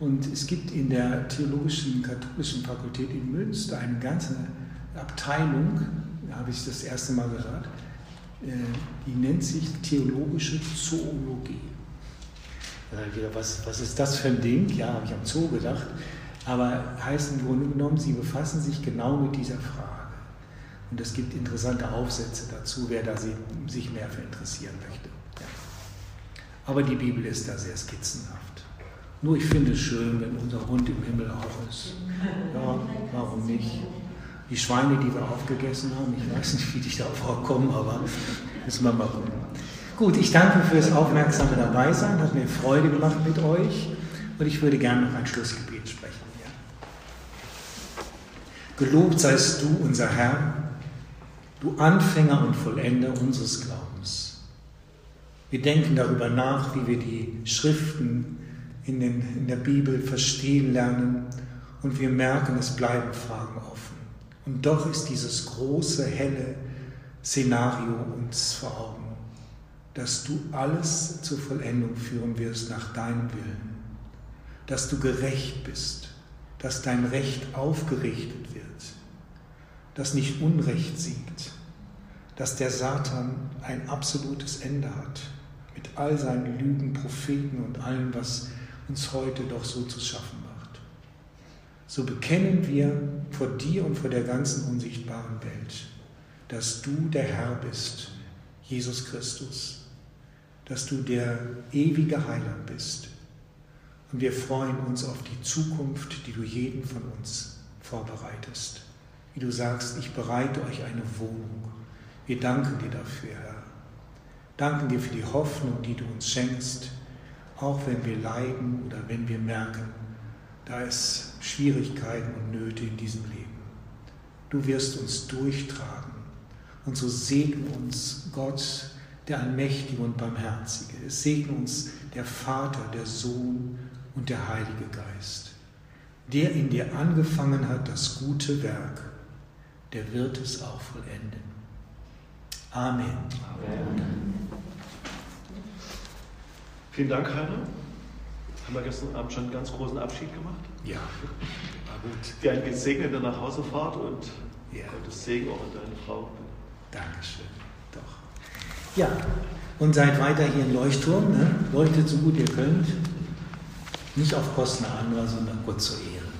und es gibt in der Theologischen Katholischen Fakultät in Münster eine ganze Abteilung, da habe ich das erste Mal gehört, äh, die nennt sich Theologische Zoologie. Was, was ist das für ein Ding? Ja, habe ich am Zoo gedacht. Aber heißt im Grunde genommen, sie befassen sich genau mit dieser Frage. Und es gibt interessante Aufsätze dazu, wer da sich mehr für interessieren möchte. Ja. Aber die Bibel ist da sehr skizzenhaft. Nur ich finde es schön, wenn unser Hund im Himmel auch ist. Ja, warum nicht? Die Schweine, die wir aufgegessen haben, ich weiß nicht, wie die da vorkommen, aber müssen wir mal gucken. Gut, ich danke fürs aufmerksame Dabeisein, hat mir Freude gemacht mit euch und ich würde gerne noch ein Schlussgebet sprechen. Ja. Gelobt seist du, unser Herr, du Anfänger und Vollender unseres Glaubens. Wir denken darüber nach, wie wir die Schriften in, den, in der Bibel verstehen lernen und wir merken, es bleiben Fragen offen. Und doch ist dieses große, helle Szenario uns vor Augen, dass du alles zur Vollendung führen wirst nach deinem Willen, dass du gerecht bist, dass dein Recht aufgerichtet wird, dass nicht Unrecht siegt, dass der Satan ein absolutes Ende hat mit all seinen Lügen, Propheten und allem, was uns heute doch so zu schaffen macht. So bekennen wir vor dir und vor der ganzen unsichtbaren Welt, dass du der Herr bist, Jesus Christus, dass du der ewige Heiland bist. Und wir freuen uns auf die Zukunft, die du jeden von uns vorbereitest. wie du sagst, ich bereite euch eine Wohnung. Wir danken dir dafür, Herr. Danken dir für die Hoffnung, die du uns schenkst, auch wenn wir leiden oder wenn wir merken, da ist Schwierigkeiten und Nöte in diesem Leben. Du wirst uns durchtragen. Und so segne uns Gott, der Allmächtige und Barmherzige. Es segne uns der Vater, der Sohn und der Heilige Geist. Der in dir angefangen hat das gute Werk, der wird es auch vollenden. Amen. Amen. Vielen Dank, Heiner. Haben wir gestern Abend schon einen ganz großen Abschied gemacht? Ja, war gut. Dir eine gesegnete Nachhausefahrt und Ja. Gottes Segen auch an deine Frau. Dankeschön. Ja, und seid weiter hier im Leuchtturm, ne? leuchtet so gut ihr könnt. Nicht auf Kosten anderer, sondern Gott zu Ehren.